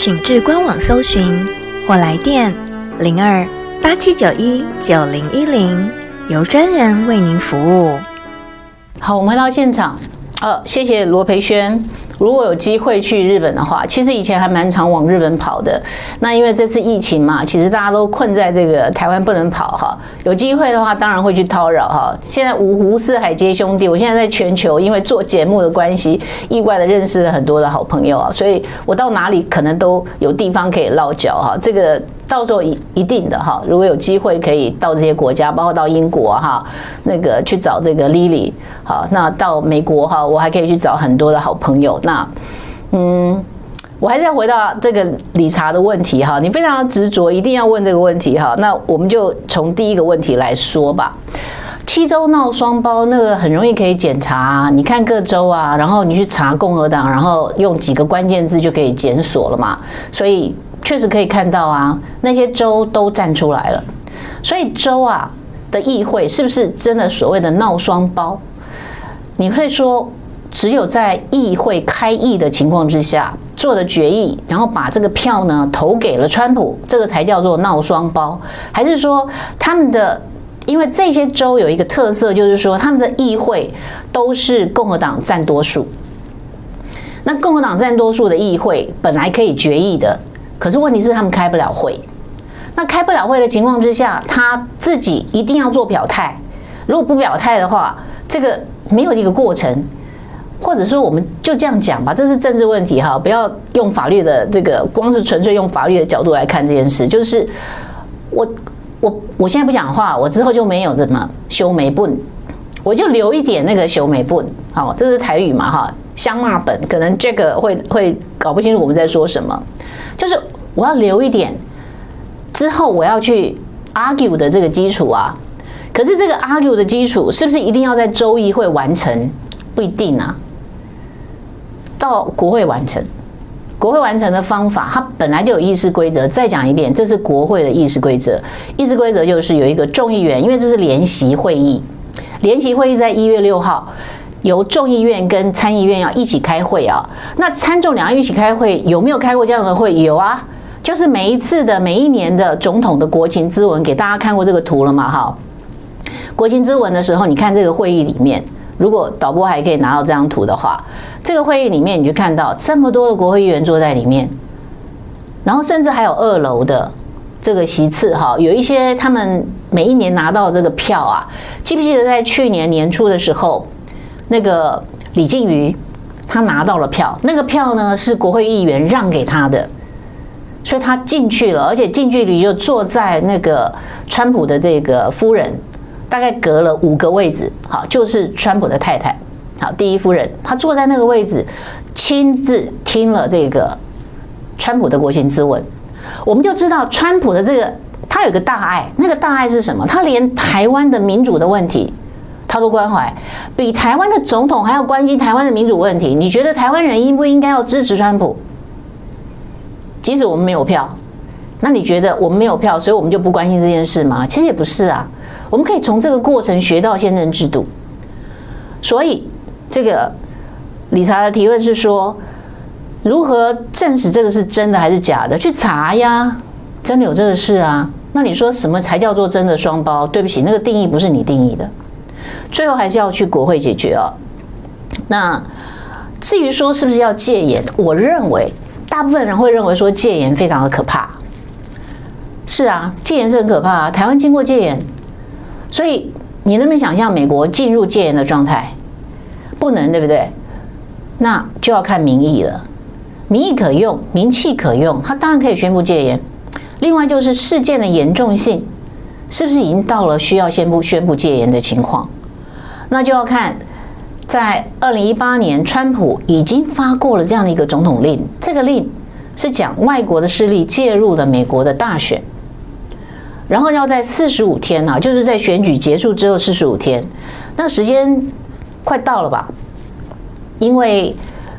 请至官网搜寻或来电零二八七九一九零一零，由专人为您服务。好，我们回到现场，呃，谢谢罗培轩。如果有机会去日本的话，其实以前还蛮常往日本跑的。那因为这次疫情嘛，其实大家都困在这个台湾不能跑哈。有机会的话，当然会去叨扰哈。现在五湖四海皆兄弟，我现在在全球，因为做节目的关系，意外的认识了很多的好朋友啊，所以我到哪里可能都有地方可以落脚哈。这个。到时候一一定的哈，如果有机会可以到这些国家，包括到英国哈，那个去找这个 Lily，好，那到美国哈，我还可以去找很多的好朋友。那嗯，我还是要回到这个理查的问题哈，你非常执着，一定要问这个问题哈。那我们就从第一个问题来说吧。七州闹双胞，那个很容易可以检查啊，你看各州啊，然后你去查共和党，然后用几个关键字就可以检索了嘛，所以。确实可以看到啊，那些州都站出来了，所以州啊的议会是不是真的所谓的闹双胞？你会说，只有在议会开议的情况之下做的决议，然后把这个票呢投给了川普，这个才叫做闹双胞？还是说他们的，因为这些州有一个特色，就是说他们的议会都是共和党占多数，那共和党占多数的议会本来可以决议的。可是问题是他们开不了会，那开不了会的情况之下，他自己一定要做表态。如果不表态的话，这个没有一个过程，或者说我们就这样讲吧，这是政治问题哈，不要用法律的这个，光是纯粹用法律的角度来看这件事。就是我我我现在不讲话，我之后就没有什么修眉不，我就留一点那个修眉不，好，这是台语嘛哈，相骂本，可能这个会会搞不清楚我们在说什么。就是我要留一点，之后我要去 argue 的这个基础啊。可是这个 argue 的基础是不是一定要在周一会完成？不一定啊。到国会完成，国会完成的方法，它本来就有议事规则。再讲一遍，这是国会的议事规则。议事规则就是有一个众议员，因为这是联席会议，联席会议在一月六号。由众议院跟参议院要一起开会啊，那参众两院一起开会，有没有开过这样的会？有啊，就是每一次的每一年的总统的国情咨文，给大家看过这个图了嘛？哈，国情咨文的时候，你看这个会议里面，如果导播还可以拿到这张图的话，这个会议里面你就看到这么多的国会议员坐在里面，然后甚至还有二楼的这个席次哈，有一些他们每一年拿到这个票啊，记不记得在去年年初的时候？那个李静瑜，他拿到了票，那个票呢是国会议员让给他的，所以他进去了，而且近距离就坐在那个川普的这个夫人，大概隔了五个位置，好，就是川普的太太，好，第一夫人，她坐在那个位置，亲自听了这个川普的国情咨文，我们就知道川普的这个他有个大爱，那个大爱是什么？他连台湾的民主的问题。他都关怀，比台湾的总统还要关心台湾的民主问题。你觉得台湾人应不应该要支持川普？即使我们没有票，那你觉得我们没有票，所以我们就不关心这件事吗？其实也不是啊，我们可以从这个过程学到宪政制度。所以，这个理查的提问是说，如何证实这个是真的还是假的？去查呀，真的有这个事啊？那你说什么才叫做真的双胞？对不起，那个定义不是你定义的，最后还是要去国会解决哦。那至于说是不是要戒严，我认为大部分人会认为说戒严非常的可怕。是啊，戒严是很可怕啊。台湾经过戒严，所以你能不能想象美国进入戒严的状态？不能，对不对？那就要看民意了。民意可用，名气可用，他当然可以宣布戒严。另外就是事件的严重性，是不是已经到了需要宣布宣布戒严的情况？那就要看，在二零一八年，川普已经发过了这样的一个总统令，这个令是讲外国的势力介入了美国的大选。然后要在四十五天啊，就是在选举结束之后四十五天，那时间快到了吧？因为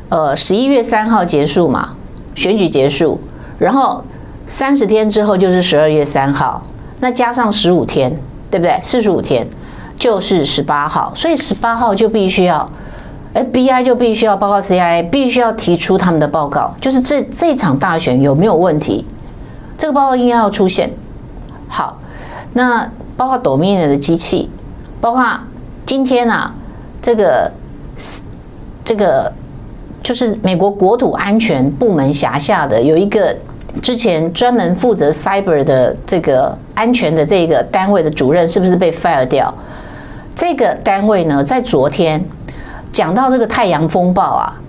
呃十一月三号结束嘛，选举结束，然后三十天之后就是十二月三号，那加上十五天，对不对？四十五天就是十八号，所以十八号就必须要 FBI 就必须要报告 CIA，必须要提出他们的报告，就是这这场大选有没有问题？这个报告应该要出现。好，那包括 Dominion 的机器，包括今天啊，这个这个就是美国国土安全部门辖下的有一个之前专门负责 Cyber 的这个安全的这个单位的主任，是不是被 fire 掉？这个单位呢，在昨天讲到这个太阳风暴啊，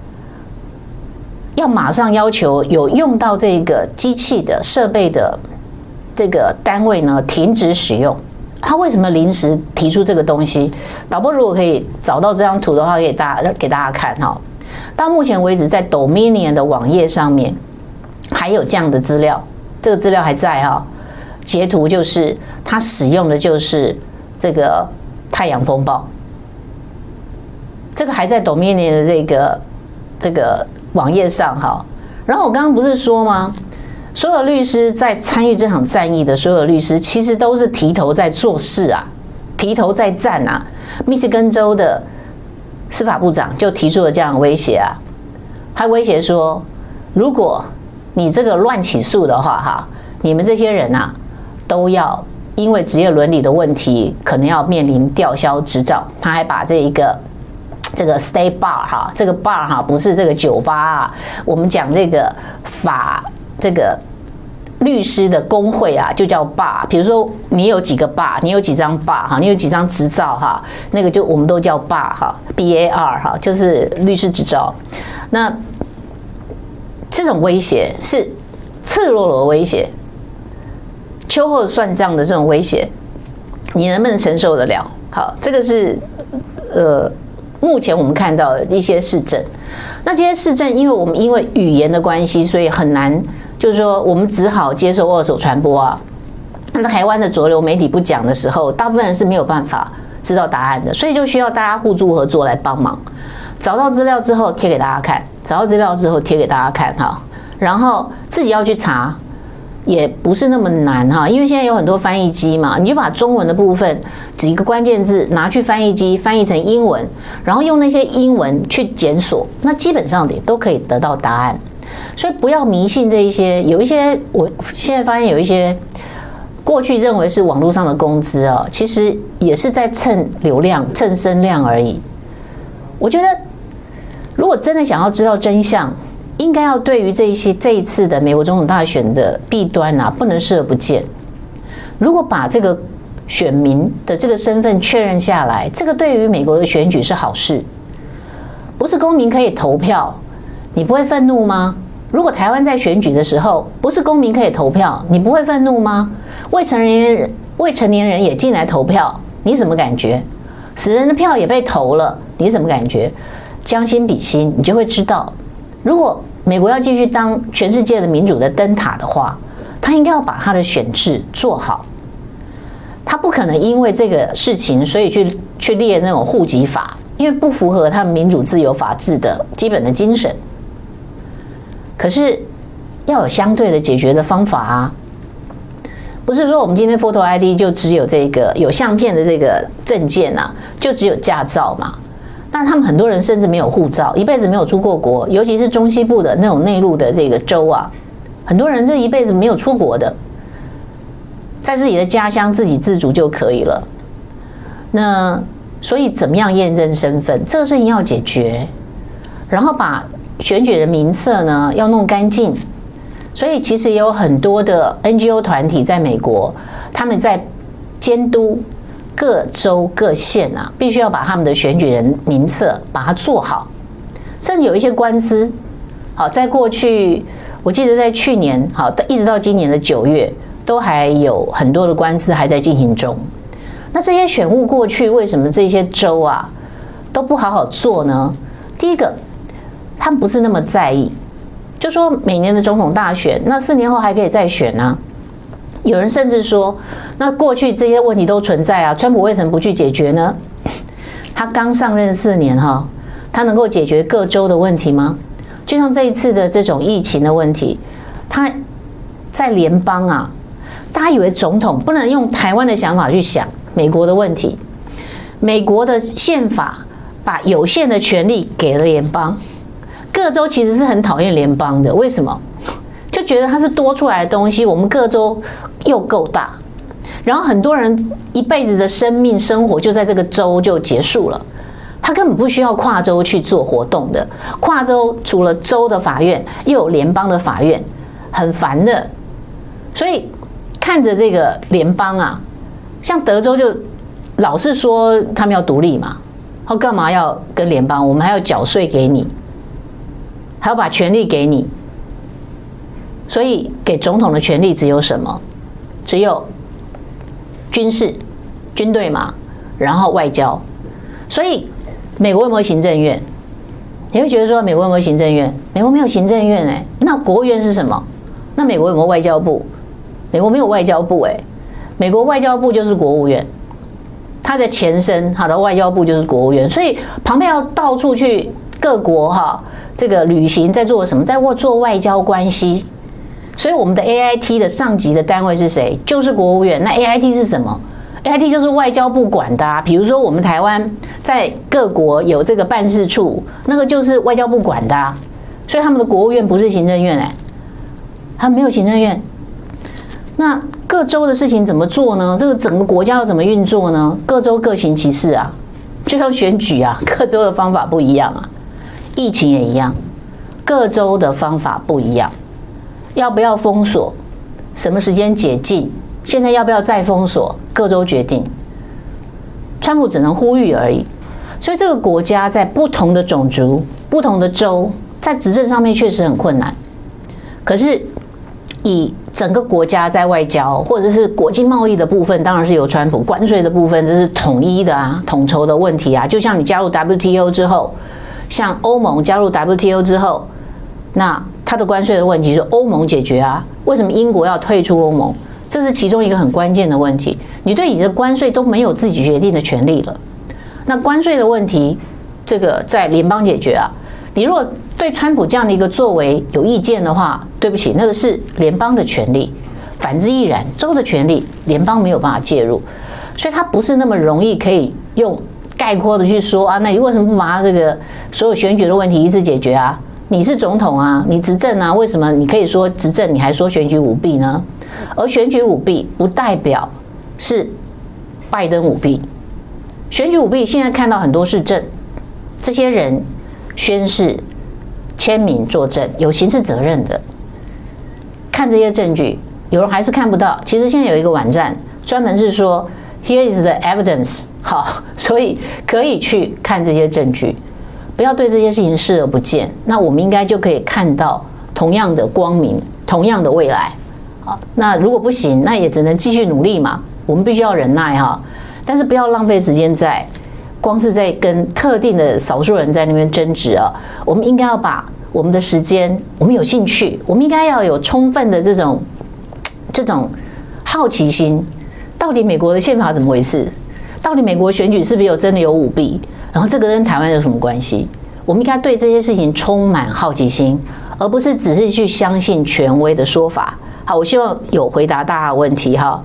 要马上要求有用到这个机器的设备的。这个单位呢，停止使用，他为什么临时提出这个东西？导播如果可以找到这张图的话，给大家给大家看哈。到目前为止，在 Dominion 的网页上面还有这样的资料，这个资料还在哈。截图就是他使用的就是这个太阳风暴，这个还在 Dominion 的这个这个网页上哈。然后我刚刚不是说吗？所有律师在参与这场战役的所有律师，其实都是提头在做事啊，提头在战啊。密歇根州的司法部长就提出了这样的威胁啊，他威胁说，如果你这个乱起诉的话，哈，你们这些人啊，都要因为职业伦理的问题，可能要面临吊销执照。他还把这一个这个 stay bar 哈，这个 bar 哈，不是这个酒吧啊，我们讲这个法。这个律师的工会啊，就叫 bar。比如说，你有几个 bar，你有几张 bar 哈，你有几张执照哈，那个就我们都叫 bar 哈，b a r 哈，就是律师执照。那这种威胁是赤裸裸的威胁，秋后算账的这种威胁，你能不能承受得了？好，这个是呃，目前我们看到的一些市政。那这些市政，因为我们因为语言的关系，所以很难。就是说，我们只好接受二手传播啊。那台湾的主流媒体不讲的时候，大部分人是没有办法知道答案的，所以就需要大家互助合作来帮忙。找到资料之后贴给大家看，找到资料之后贴给大家看哈。然后自己要去查，也不是那么难哈，因为现在有很多翻译机嘛，你就把中文的部分几个关键字拿去翻译机翻译成英文，然后用那些英文去检索，那基本上也都可以得到答案。所以不要迷信这一些，有一些我现在发现有一些过去认为是网络上的工资啊，其实也是在蹭流量、蹭声量而已。我觉得，如果真的想要知道真相，应该要对于这些这一次的美国总统大选的弊端啊，不能视而不见。如果把这个选民的这个身份确认下来，这个对于美国的选举是好事，不是公民可以投票。你不会愤怒吗？如果台湾在选举的时候，不是公民可以投票，你不会愤怒吗？未成年人未成年人也进来投票，你什么感觉？死人的票也被投了，你什么感觉？将心比心，你就会知道，如果美国要继续当全世界的民主的灯塔的话，他应该要把他的选制做好。他不可能因为这个事情，所以去去列那种户籍法，因为不符合他们民主自由法治的基本的精神。可是要有相对的解决的方法啊，不是说我们今天 Photo ID 就只有这个有相片的这个证件啊，就只有驾照嘛？那他们很多人甚至没有护照，一辈子没有出过国，尤其是中西部的那种内陆的这个州啊，很多人这一辈子没有出国的，在自己的家乡自给自足就可以了。那所以怎么样验证身份，这个事情要解决，然后把选举的名册呢要弄干净。所以其实也有很多的 NGO 团体在美国，他们在监督。各州各县啊，必须要把他们的选举人名册把它做好，甚至有一些官司，好，在过去，我记得在去年，好，一直到今年的九月，都还有很多的官司还在进行中。那这些选务过去，为什么这些州啊都不好好做呢？第一个，他们不是那么在意，就说每年的总统大选，那四年后还可以再选呢、有人甚至说，那过去这些问题都存在啊，川普为什么不去解决呢？他刚上任四年哈，他能够解决各州的问题吗？就像这一次的这种疫情的问题，他在联邦啊，大家以为总统不能用台湾的想法去想美国的问题，美国的宪法把有限的权利给了联邦，各州其实是很讨厌联邦的，为什么？就觉得它是多出来的东西，我们各州。又够大，然后很多人一辈子的生命生活就在这个州就结束了，他根本不需要跨州去做活动的。跨州除了州的法院，又有联邦的法院，很烦的。所以看着这个联邦啊，像德州就老是说他们要独立嘛，他干嘛要跟联邦？我们还要缴税给你，还要把权力给你，所以给总统的权力只有什么？只有军事、军队嘛，然后外交，所以美国有没有行政院？你会觉得说美国有没有行政院？美国没有行政院哎，那国务院是什么？那美国有没有外交部？美国没有外交部哎，美国外交部就是国务院，它的前身，好的外交部就是国务院，所以旁边要到处去各国哈，这个旅行在做什么？在做外交关系。所以我们的 AIT 的上级的单位是谁？就是国务院。那 AIT 是什么？AIT 就是外交部管的啊。比如说我们台湾在各国有这个办事处，那个就是外交部管的啊。所以他们的国务院不是行政院哎，他没有行政院。那各州的事情怎么做呢？这个整个国家要怎么运作呢？各州各行其事啊，就像选举啊，各州的方法不一样啊。疫情也一样，各州的方法不一样。要不要封锁？什么时间解禁？现在要不要再封锁？各州决定。川普只能呼吁而已。所以这个国家在不同的种族、不同的州，在执政上面确实很困难。可是以整个国家在外交或者是国际贸易的部分，当然是由川普关税的部分，这是统一的啊，统筹的问题啊。就像你加入 WTO 之后，像欧盟加入 WTO 之后，那。它的关税的问题是欧盟解决啊？为什么英国要退出欧盟？这是其中一个很关键的问题。你对你的关税都没有自己决定的权利了。那关税的问题，这个在联邦解决啊。你如果对川普这样的一个作为有意见的话，对不起，那个是联邦的权利。反之亦然，州的权利联邦没有办法介入，所以它不是那么容易可以用概括的去说啊。那你为什么不把它这个所有选举的问题一次解决啊？你是总统啊，你执政啊，为什么你可以说执政，你还说选举舞弊呢？而选举舞弊不代表是拜登舞弊，选举舞弊现在看到很多是证，这些人宣誓签名作证，有刑事责任的。看这些证据，有人还是看不到。其实现在有一个网站专门是说 Here is the evidence，好，所以可以去看这些证据。不要对这些事情视而不见，那我们应该就可以看到同样的光明，同样的未来。好，那如果不行，那也只能继续努力嘛。我们必须要忍耐哈，但是不要浪费时间在光是在跟特定的少数人在那边争执啊。我们应该要把我们的时间，我们有兴趣，我们应该要有充分的这种这种好奇心。到底美国的宪法怎么回事？到底美国选举是不是有真的有舞弊？然后这个跟台湾有什么关系？我们应该对这些事情充满好奇心，而不是只是去相信权威的说法。好，我希望有回答大家的问题哈。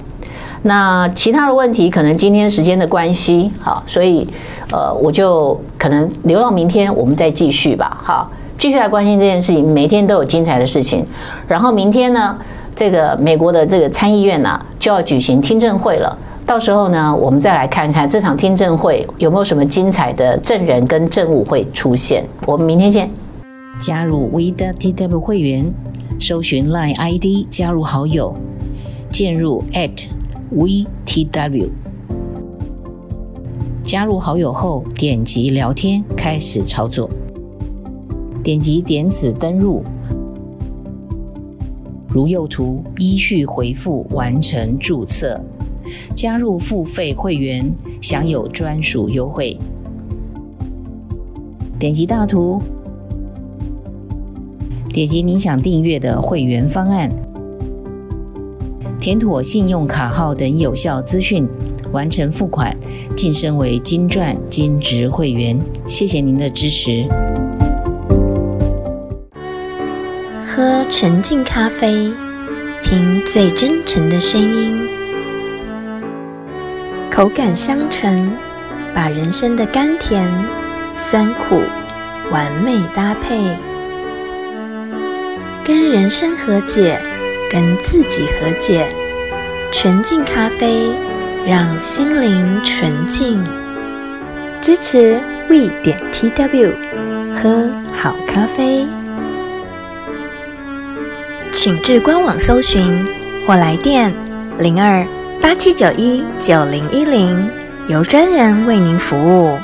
那其他的问题可能今天时间的关系，好，所以呃，我就可能留到明天我们再继续吧。好，继续来关心这件事情，每天都有精彩的事情。然后明天呢，这个美国的这个参议院呢、就要举行听证会了。到时候呢，我们再来看看这场听证会有没有什么精彩的证人跟证物会出现。我们明天见。加入 WeTW 会员，搜寻 Line ID 加入好友，进入 @WeTW。加入好友后，点击聊天开始操作，点击点此登入，如右图依序回复完成注册。加入付费会员，享有专属优惠。点击大图，点击您想订阅的会员方案，填妥信用卡号等有效资讯，完成付款，晋升为金钻金质会员。谢谢您的支持。喝纯净咖啡，听最真诚的声音。口感香醇，把人生的甘甜、酸苦完美搭配，跟人生和解，跟自己和解。纯净咖啡，让心灵纯净。支持 We 点 TW，喝好咖啡，请至官网搜寻或来电零二。八七九一九零一零，由专人为您服务。